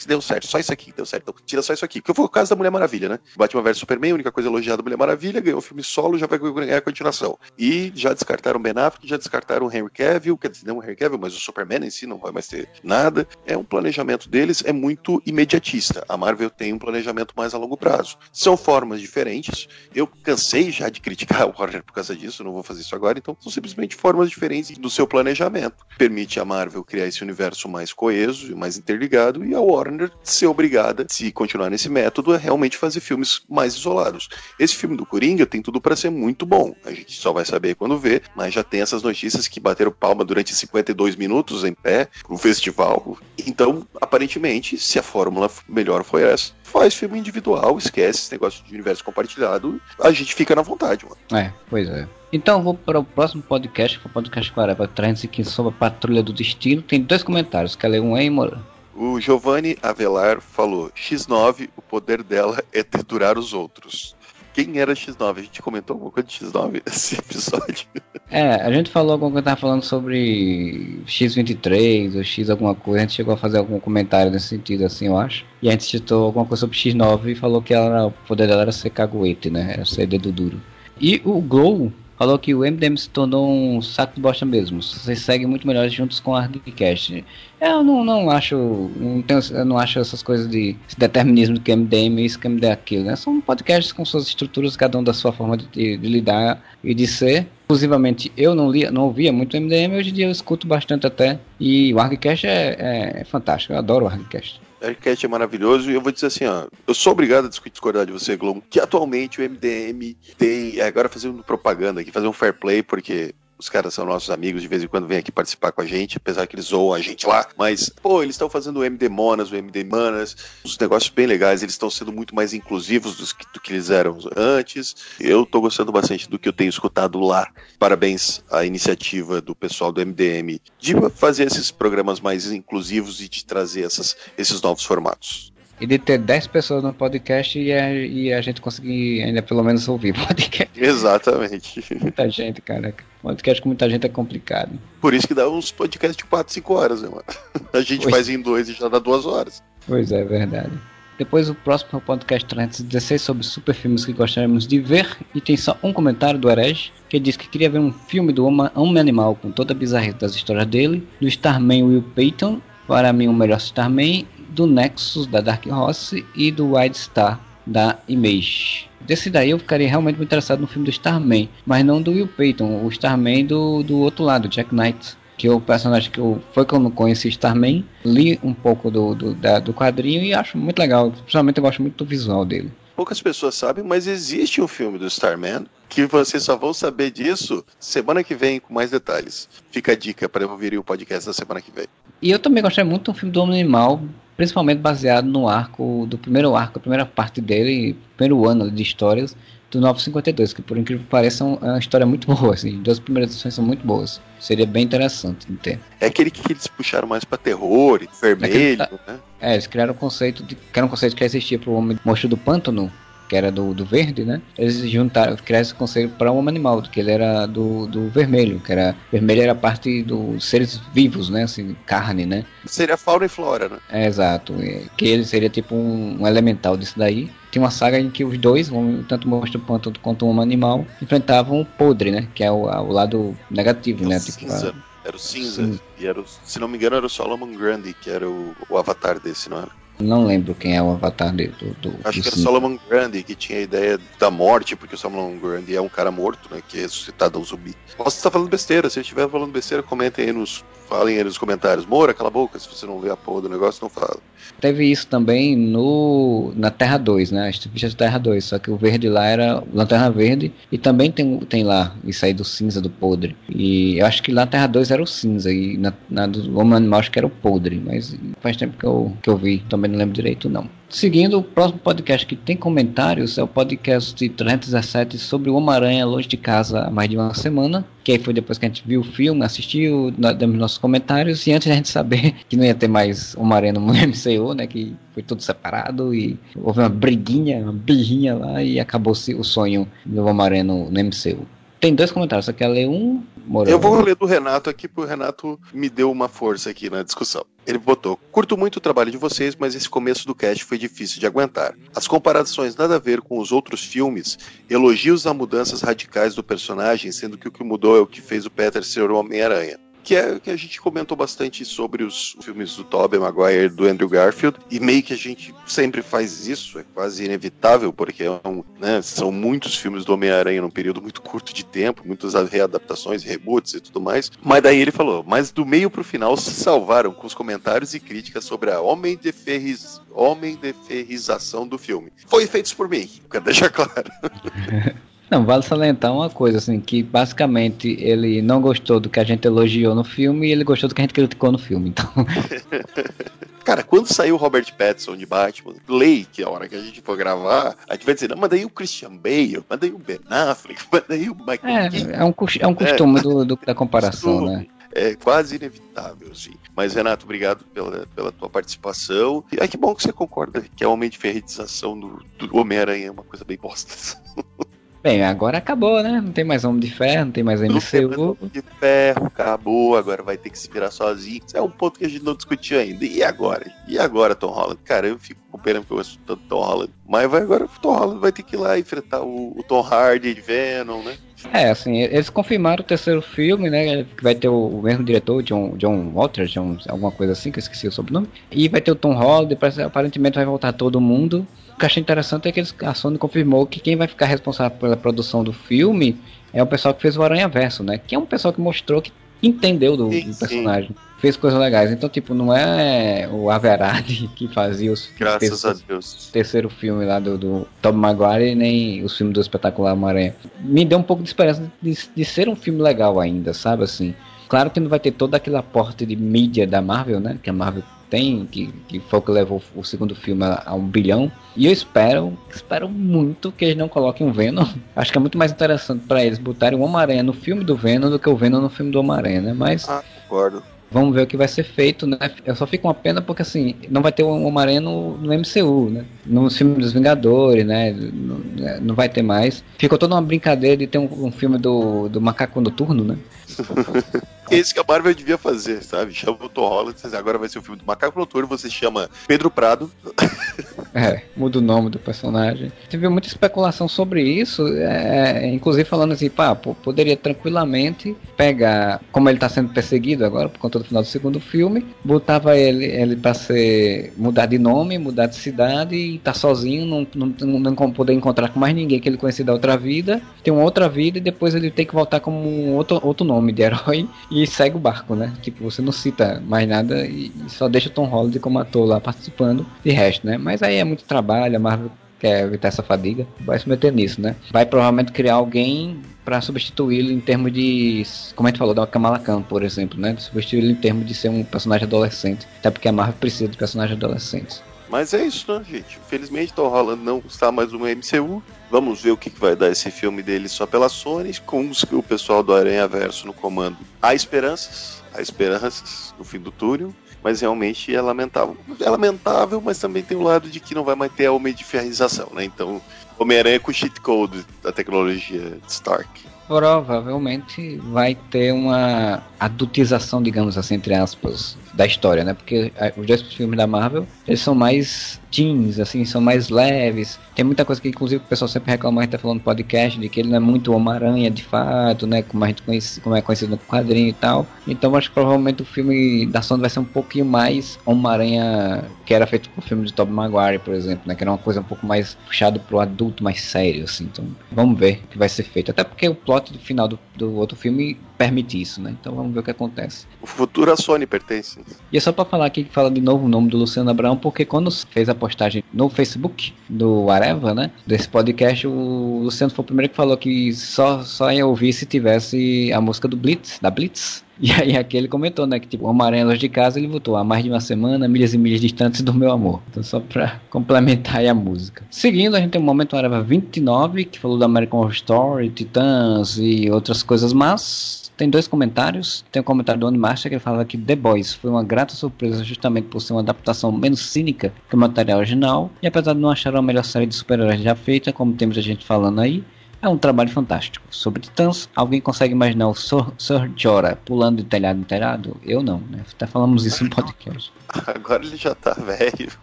deu certo, só isso aqui deu certo. Então, tira só isso aqui. Que foi o caso da Mulher Maravilha, né? Batman vs Superman, a única coisa elogiada da Mulher Maravilha, ganhou o filme solo, já vai ganhar a continuação. E já descartaram Ben Affleck, já descartaram o Henry Cavill, quer dizer, não o Henry Cavill, mas o Superman em si não vai mais ter nada. É um planejamento deles, é muito imediatista. A Marvel tem um planejamento mais a longo prazo. São formas diferentes. Eu cansei já de criticar o Warner por causa disso, não vou fazer isso agora, então são simplesmente formas diferentes do seu planejamento. Permite a Marvel criar esse universo mais coeso e mais interligado, e a Warner Warner ser obrigada, se continuar nesse método, a realmente fazer filmes mais isolados. Esse filme do Coringa tem tudo para ser muito bom. A gente só vai saber quando ver, mas já tem essas notícias que bateram palma durante 52 minutos em pé pro festival. Então, aparentemente, se a fórmula melhor foi essa, faz filme individual, esquece esse negócio de universo compartilhado, a gente fica na vontade, mano. É, pois é. Então vou para o próximo podcast, que é o podcast Quaraba 315 sobre a Patrulha do Destino. Tem dois comentários. Quer ler um aí, Moura? O Giovanni Avelar falou: X9, o poder dela é dedurar os outros. quem era X9. A gente comentou alguma coisa de X9 nesse episódio? É, a gente falou alguma coisa, tava falando sobre X23 ou X alguma coisa, a gente chegou a fazer algum comentário nesse sentido, assim, eu acho. E a gente citou alguma coisa sobre X9 e falou que ela, o poder dela era ser caguete, né? Era ser dedo duro. E o Glow falou que o MDM se tornou um saco de bosta mesmo. Vocês seguem muito melhor juntos com a Hardcast. Eu não, não acho. Não tenho, eu não acho essas coisas de determinismo que MDM isso, que MDM aquilo, né? São podcasts com suas estruturas, cada um da sua forma de, de, lidar e de ser. Inclusivamente, eu não lia, não ouvia muito MDM, hoje em dia eu escuto bastante até. E o Hardcast é, é fantástico, eu adoro o Hardcast. Nerdcast é maravilhoso e eu vou dizer assim, ó, eu sou obrigado a discordar de você, Globo, que atualmente o MDM tem, agora fazendo propaganda aqui, fazer um fair play, porque os caras são nossos amigos, de vez em quando vêm aqui participar com a gente, apesar que eles zoam a gente lá. Mas, pô, eles estão fazendo o MD Monas, o MD Manas, uns negócios bem legais. Eles estão sendo muito mais inclusivos do que, do que eles eram antes. Eu tô gostando bastante do que eu tenho escutado lá. Parabéns à iniciativa do pessoal do MDM de fazer esses programas mais inclusivos e de trazer essas, esses novos formatos e de ter 10 pessoas no podcast e a, e a gente conseguir ainda pelo menos ouvir podcast. Exatamente. Muita gente, cara. Podcast com muita gente é complicado. Por isso que dá uns podcasts de 4, 5 horas, né, mano? A gente pois. faz em dois e já dá duas horas. Pois é, verdade. Depois o próximo é o podcast 316 sobre super filmes que gostaríamos de ver. E tem só um comentário do Herege, que diz que queria ver um filme do Homem Animal com toda a bizarrice das histórias dele, do Starman Will Payton, para mim o melhor Starman, do Nexus da Dark Horse e do Wide Star da Image. Desse daí eu ficaria realmente muito interessado no filme do Starman, mas não do Will Payton, o Starman do, do outro lado, Jack Knight. Que é o personagem que eu, foi que eu não conheci Starman, li um pouco do, do, da, do quadrinho e acho muito legal. Principalmente eu gosto muito do visual dele poucas pessoas sabem, mas existe um filme do Starman que vocês só vão saber disso semana que vem com mais detalhes. Fica a dica para ouvir o podcast da semana que vem. E eu também gostei muito do filme do Homem Animal, principalmente baseado no arco, do primeiro arco, a primeira parte dele, primeiro ano de histórias do 952, que por incrível que pareça é uma história muito boa, assim, duas primeiras edições são muito boas. Seria bem interessante de ter. É aquele que eles puxaram mais para terror, vermelho, é tá, né? É, eles criaram um conceito de, que era um conceito que existia pro homem monstro do pântano, que era do, do verde, né? Eles juntaram, criaram esse conceito para um animal, que ele era do, do vermelho, que era vermelho era parte dos seres vivos, né? Assim, carne, né? Seria fauna e flora, né? É, exato. Que ele seria tipo um, um elemental disso daí. Tinha uma saga em que os dois, tanto o monstro pântano quanto um animal, enfrentavam o podre, né? Que é o, o lado negativo, é né? Tipo, a... Era o cinza. Sim. E era o, se não me engano, era o Solomon Grundy, que era o, o avatar desse, não era? Não lembro quem é o avatar dele. Do, do, Acho do que era Solomon Grundy, que tinha a ideia da morte, porque o Solomon Grundy é um cara morto, né? Que é ressuscitado a um zumbi. Posso estar falando besteira, se estiver falando besteira, comentem aí nos. Falem aí nos comentários. Moura, cala a boca, se você não vê a porra do negócio, não fala. Teve isso também no na Terra 2, né? As fichas Terra 2, só que o verde lá era Lanterna Verde e também tem, tem lá isso aí do cinza do podre. E eu acho que lá na Terra 2 era o cinza e na, na do Homem Animal acho que era o podre, mas faz tempo que eu, que eu vi, também não lembro direito não. Seguindo, o próximo podcast que tem comentários é o podcast de 317 sobre o Homem-Aranha Longe de Casa há mais de uma semana. Que aí foi depois que a gente viu o filme, assistiu, demos nossos comentários. E antes da gente saber que não ia ter mais Homem-Aranha no MCU, né? Que foi tudo separado e houve uma briguinha, uma birrinha lá e acabou-se o sonho do Homem-Aranha no, no MCU. Tem dois comentários, você quer ler um? Morel? Eu vou ler do Renato aqui, porque o Renato me deu uma força aqui na discussão. Ele botou: Curto muito o trabalho de vocês, mas esse começo do cast foi difícil de aguentar. As comparações nada a ver com os outros filmes, elogios a mudanças radicais do personagem, sendo que o que mudou é o que fez o Peter ser o Homem-Aranha que é que a gente comentou bastante sobre os filmes do Tobey Maguire do Andrew Garfield e meio que a gente sempre faz isso, é quase inevitável porque é um, né, são muitos filmes do Homem-Aranha num período muito curto de tempo, muitas readaptações, reboots e tudo mais. Mas daí ele falou, mas do meio pro final se salvaram com os comentários e críticas sobre a homem de ferris, homem de ferrização do filme. Foi feitos por mim, quero deixar claro. Não, vale salientar uma coisa, assim, que basicamente ele não gostou do que a gente elogiou no filme e ele gostou do que a gente criticou no filme, então. Cara, quando saiu o Robert Pattinson de Batman, Play, que é a hora que a gente for gravar, a gente vai dizer, não, manda aí o Christian Bale, manda aí o Ben Affleck, manda aí o Michael É, é um, é um costume é. do, do, da comparação, costume. né? é quase inevitável, assim. Mas, Renato, obrigado pela, pela tua participação. E ai, que bom que você concorda que a homem de ferretização do, do Homem-Aranha é uma coisa bem bosta. Bem, agora acabou, né? Não tem mais Homem de Ferro, não tem mais MCU. Homem de Ferro, acabou, agora vai ter que se virar sozinho. Isso é um ponto que a gente não discutiu ainda. E agora? E agora, Tom Holland? Cara, eu fico com pena que eu gosto tanto do Tom Holland. Mas vai, agora o Tom Holland vai ter que ir lá enfrentar o, o Tom Hardy de Venom, né? É, assim, eles confirmaram o terceiro filme, né? Que vai ter o, mesmo diretor, John, John Walters, John, alguma coisa assim, que eu esqueci o sobrenome. E vai ter o Tom Holland, aparentemente vai voltar todo mundo. O que eu achei interessante é que a Sony confirmou que quem vai ficar responsável pela produção do filme é o pessoal que fez o Aranha Verso, né? Que é um pessoal que mostrou que entendeu do, sim, do personagem. Sim. Fez coisas legais. Então, tipo, não é o Averade que fazia os. Graças a Deus. Terceiro filme lá do, do Tom Maguire, nem os filmes do espetacular Homem-Aranha. Me deu um pouco de esperança de, de ser um filme legal ainda, sabe assim? Claro que não vai ter todo aquele aporte de mídia da Marvel, né? Que a Marvel tem, que, que foi o que levou o segundo filme a, a, um bilhão. E eu espero, espero muito que eles não coloquem o Venom. Acho que é muito mais interessante para eles botarem o Homem-Aranha no filme do Venom do que o Venom no filme do Homem-Aranha, né? Mas. Ah, concordo. Vamos ver o que vai ser feito, né? Eu só fico uma pena porque, assim, não vai ter o Homem-Aranha no, no, MCU, né? No filme dos Vingadores, né? Não, não vai ter mais. Ficou toda uma brincadeira de ter um, um filme do, do Macaco Noturno, né? É isso que a Marvel devia fazer, sabe? Chama o Tom Holland, agora vai ser o filme do Macaco Noturno, você chama Pedro Prado. É, muda o nome do personagem. Teve muita especulação sobre isso, é, é inclusive falando assim, pá, poderia tranquilamente pegar, como ele tá sendo perseguido agora, por conta do final do segundo filme, botava ele, ele pra ser, mudar de nome, mudar de cidade e tá sozinho, não, não, não poder encontrar com mais ninguém que ele conhecia da outra vida, tem uma outra vida e depois ele tem que voltar como um outro, outro nome de herói segue o barco, né? Tipo, você não cita mais nada e, e só deixa o Tom Holland como ator lá participando de resto, né? Mas aí é muito trabalho, a Marvel quer evitar essa fadiga, vai se meter nisso, né? Vai provavelmente criar alguém para substituí-lo em termos de, como a gente falou, da Kamala Khan, por exemplo, né? Substituí-lo em termos de ser um personagem adolescente, até porque a Marvel precisa de personagens adolescentes. Mas é isso, né, gente? Infelizmente, Tom Holland não está mais no MCU. Vamos ver o que vai dar esse filme dele só pela Sony, com o pessoal do Aranha Verso no comando. Há esperanças, há esperanças no fim do túnel mas realmente é lamentável. É lamentável, mas também tem o um lado de que não vai mais ter a homem de ferrização, né? Então, Homem-Aranha com cheat code da tecnologia Stark. Provavelmente vai ter uma adultização, digamos assim, entre aspas, da história, né? Porque os dois filmes da Marvel, eles são mais teens, assim, são mais leves. Tem muita coisa que, inclusive, o pessoal sempre reclama, a gente tá falando no podcast, de que ele não é muito Homem-Aranha de fato, né? Como a gente conhece, como é conhecido no quadrinho e tal. Então, acho que provavelmente o filme da Sony vai ser um pouquinho mais Homem-Aranha que era feito com o filme de Tobey Maguire, por exemplo, né? Que era uma coisa um pouco mais puxado pro adulto, mais sério, assim. Então, vamos ver o que vai ser feito. Até porque o plot do final do, do outro filme permite isso, né? Então vamos ver o que acontece. O futuro a Sony pertence. E é só para falar aqui que fala de novo o nome do Luciano Abraão, porque quando fez a postagem no Facebook do Areva, né? Desse podcast, o Luciano foi o primeiro que falou que só, só ia ouvir se tivesse a música do Blitz, da Blitz. E aí aquele comentou, né, que tipo, o Homem-Aranha de casa ele votou há mais de uma semana, milhas e milhas distantes do meu amor. Então só pra complementar aí a música. Seguindo, a gente tem o Momento Areva 29, que falou da American Horror Story, Titãs e outras coisas mas tem dois comentários. Tem um comentário do Master que ele fala que The Boys foi uma grata surpresa justamente por ser uma adaptação menos cínica que o material original. E apesar de não achar a melhor série de super-heróis já feita, como temos a gente falando aí, é um trabalho fantástico. Sobre Titãs, alguém consegue imaginar o Sr. Jorah pulando de telhado em telhado? Eu não, né? Até falamos isso no podcast. Agora ele já tá velho,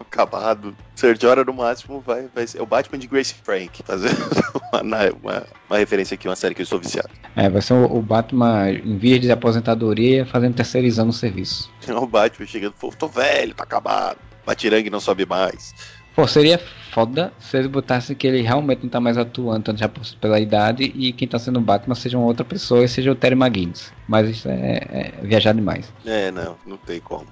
acabado. Sr. Jorah, no máximo, vai, vai ser o Batman de Grace Frank, fazendo uma, uma, uma, referência aqui, uma série que eu sou viciado. É, vai ser o, o Batman, em vez de aposentadoria, fazendo terceirizando o serviço. É o Batman chegando, tô velho, tá acabado. Batirangue não sobe mais. Pô, seria foda se eles botassem que ele realmente não tá mais atuando, tanto já pela idade, e quem tá sendo o Batman seja uma outra pessoa e seja o Terry McGuinness. Mas isso é, é viajar demais. É, não, não tem como.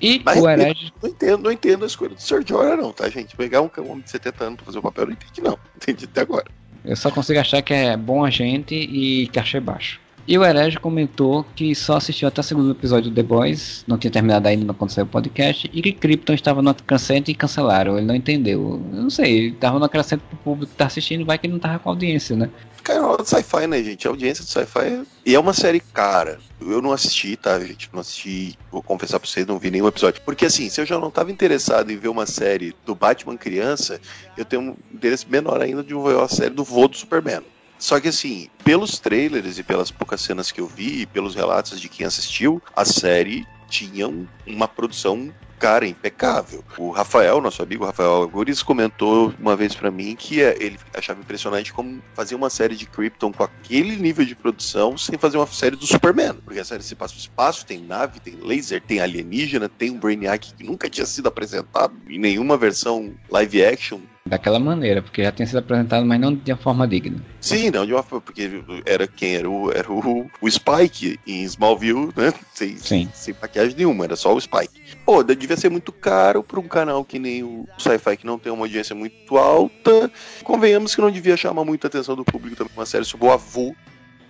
E Mas o Herege... Não entendo, não entendo a escolha do Sr. Jorah, não, tá, gente? Pegar um homem de 70 anos pra fazer o papel, eu não entendi, não. Entendi até agora. Eu só consigo achar que é bom agente e cachê baixo. E o Herege comentou que só assistiu até o segundo episódio do The Boys, não tinha terminado ainda quando saiu o podcast, e que Krypton estava no crescente e cancelaram. Ele não entendeu. Eu não sei, estava no crescente pro público que tá assistindo, vai que não tava com audiência, né? Canal de sci-fi, né, gente? A audiência do sci-fi é... E é uma série cara. Eu não assisti, tá, gente? Não assisti, vou confessar pra vocês, não vi nenhum episódio. Porque assim, se eu já não tava interessado em ver uma série do Batman criança, eu tenho um interesse menor ainda de ver a série do voo do Superman. Só que assim, pelos trailers e pelas poucas cenas que eu vi, e pelos relatos de quem assistiu, a série tinha uma produção cara impecável. O Rafael, nosso amigo Rafael Algures, comentou uma vez para mim que é, ele achava impressionante como fazer uma série de Krypton com aquele nível de produção sem fazer uma série do Superman. Porque a série se passa no espaço, tem nave, tem laser, tem alienígena, tem um Brainiac que nunca tinha sido apresentado em nenhuma versão live action daquela maneira, porque já tinha sido apresentado, mas não de uma forma digna. Sim, não de uma forma, porque era quem era o, era o, o Spike em Smallville, né? Sem, Sim. sem maquiagem nenhuma, era só o Spike. Pô, devia ser muito caro para um canal que nem o Sci-Fi, que não tem uma audiência muito alta. Convenhamos que não devia chamar muita atenção do público também, uma série sobre o avô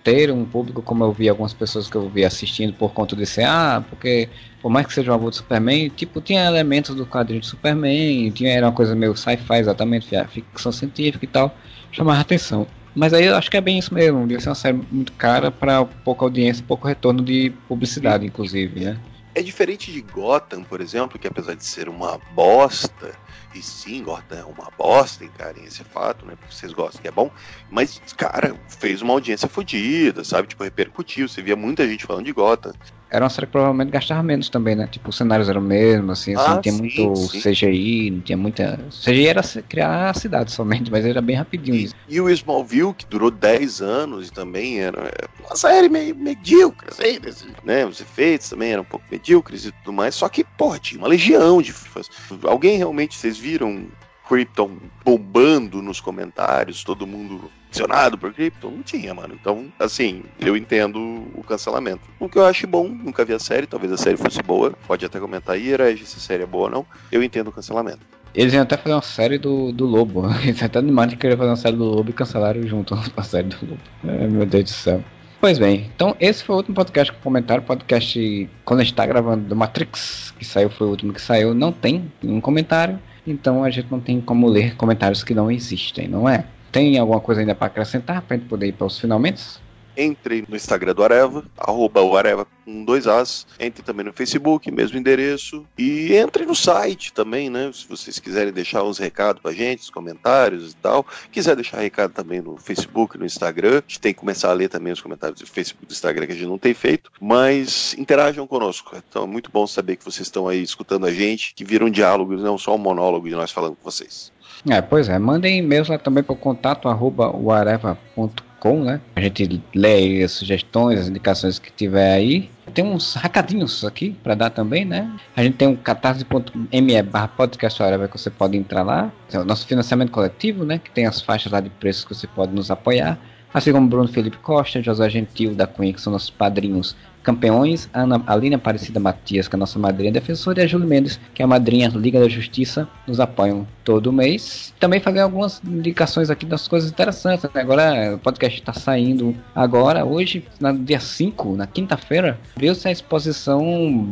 ter um público, como eu vi algumas pessoas que eu vi assistindo por conta de ser, ah, porque por mais que seja um avô de Superman, tipo, tinha elementos do quadrinho de Superman, tinha, era uma coisa meio sci-fi exatamente, ficção científica e tal, chamava atenção. Mas aí eu acho que é bem isso mesmo, devia ser uma série muito cara para pouca audiência, pouco retorno de publicidade, inclusive, né? É diferente de Gotham, por exemplo, que apesar de ser uma bosta, e sim, Gotham é uma bosta, encarem esse fato, né? Porque vocês gostam que é bom. Mas, cara, fez uma audiência fodida, sabe? Tipo, repercutiu. Você via muita gente falando de Gotham era uma série que provavelmente gastava menos também, né? Tipo, os cenários eram mesmo, assim, assim ah, não tinha sim, muito sim. CGI, não tinha muita. CGI era criar a cidade somente, mas era bem rapidinho. E, e o Smallville, que durou 10 anos e também era uma série meio medíocre, assim, né? Os efeitos também eram um pouco medíocres e tudo mais, só que, pô, tinha uma legião de. Alguém realmente, vocês viram Krypton bombando nos comentários, todo mundo apaixonado por Krypton? Não tinha, mano. Então, assim, eu entendo o cancelamento. O que eu acho bom, nunca vi a série, talvez a série fosse boa, pode até comentar aí, Herege, se a série é boa ou não. Eu entendo o cancelamento. Eles iam até fazer uma série do, do Lobo. Eles até animaram de querer fazer uma série do Lobo e cancelaram junto a série do Lobo. É, meu Deus do céu. Pois bem, então esse foi o último podcast com comentário. Podcast, quando a gente está gravando do Matrix, que saiu, foi o último que saiu, não tem nenhum comentário. Então a gente não tem como ler comentários que não existem, não é? Tem alguma coisa ainda para acrescentar para a gente poder ir para os finalmente? Entre no Instagram do Areva, arroba o Areva com dois As. Entre também no Facebook, mesmo endereço. E entre no site também, né? Se vocês quiserem deixar uns recados pra gente, os comentários e tal. Quiser deixar recado também no Facebook, no Instagram. A gente tem que começar a ler também os comentários do Facebook do Instagram que a gente não tem feito. Mas interajam conosco. Então é muito bom saber que vocês estão aí escutando a gente, que viram diálogos, não só um monólogo de nós falando com vocês. É, pois é, mandem e-mails lá também para o contato arroba whatever.com, né? A gente lê as sugestões, as indicações que tiver aí. Tem uns recadinhos aqui para dar também, né? A gente tem um catarse.me barra podcast que você pode entrar lá. É o nosso financiamento coletivo, né? Que tem as faixas lá de preços que você pode nos apoiar. Assim como Bruno Felipe Costa, José Gentil da Cunha, que são nossos padrinhos campeões, a Aline Aparecida Matias, que é a nossa madrinha defensora, e a Júlia Mendes, que é a madrinha Liga da Justiça, nos apoiam todo mês. Também fazer algumas indicações aqui das coisas interessantes. Né? Agora o podcast está saindo agora, hoje, no dia 5, na quinta-feira, viu-se a exposição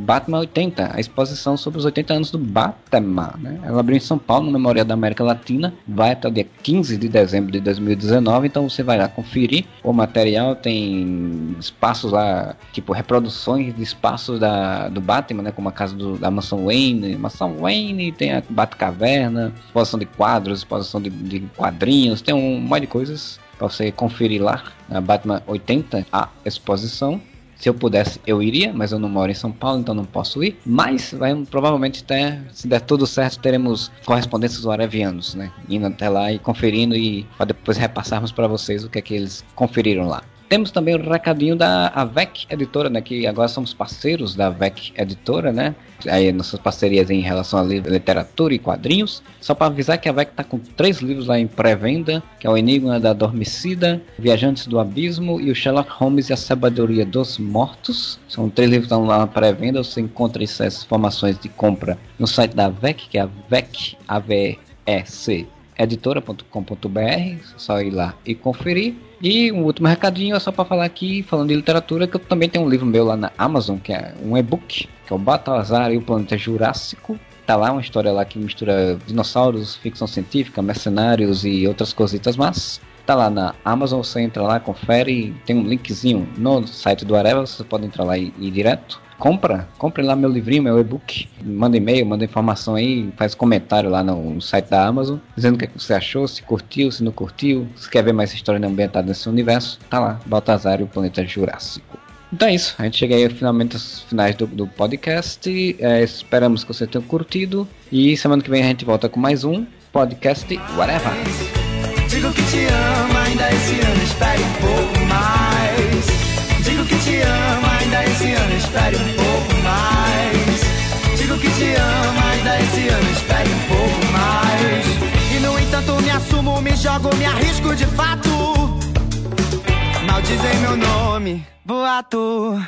Batman 80, a exposição sobre os 80 anos do Batman. Né? Ela abriu em São Paulo, no Memorial da América Latina, vai até o dia 15 de dezembro de 2019, então você vai lá conferir o material, tem espaços lá, tipo reproduções de espaços da, do Batman, né? Como a casa do, da Mansão Wayne. Mansão Wayne tem a Batcaverna, exposição de quadros, exposição de, de quadrinhos, tem um monte de coisas para você conferir lá. A Batman 80, a exposição. Se eu pudesse, eu iria, mas eu não moro em São Paulo, então não posso ir. Mas vai, provavelmente, ter, se der tudo certo, teremos correspondências arevianos, né? Indo até lá e conferindo e para depois repassarmos para vocês o que é que eles conferiram lá. Temos também o recadinho da AVEC Editora, né? Que agora somos parceiros da AVEC Editora, né? Aí nossas parcerias em relação a literatura e quadrinhos. Só para avisar que a AVEC está com três livros lá em pré-venda, que é o Enigma da Adormecida, Viajantes do Abismo e o Sherlock Holmes e a Sabedoria dos Mortos. São três livros que estão lá na pré-venda. Você encontra essas informações de compra no site da AVEC, que é a VEC, A-V-E-C editora.com.br, só ir lá e conferir. E um último recadinho é só para falar aqui, falando de literatura, que eu também tenho um livro meu lá na Amazon, que é um e-book, que é o Baltazar e o Planeta Jurássico. Tá lá uma história lá que mistura dinossauros, ficção científica, mercenários e outras cositas mas Tá lá na Amazon, você entra lá, confere, tem um linkzinho no site do Areva, você pode entrar lá e ir direto compra, compre lá meu livrinho, meu e-book, manda e-mail, manda informação aí, faz comentário lá no, site da Amazon, dizendo o que, é que, você achou, se curtiu, se não curtiu, se quer ver mais história ambientada nesse universo, tá lá, Baltazar e o Planeta Jurássico. Então é isso, a gente chega aí finalmente aos finais do, do podcast, é, esperamos que você tenha curtido, e semana que vem a gente volta com mais um podcast Whatever. Digo que te amo, ainda esse ano espere um pouco espere um pouco mais. Digo que te amo, ainda esse ano espere um pouco mais. E no entanto me assumo, me jogo, me arrisco de fato. Mal dizem meu nome, boato.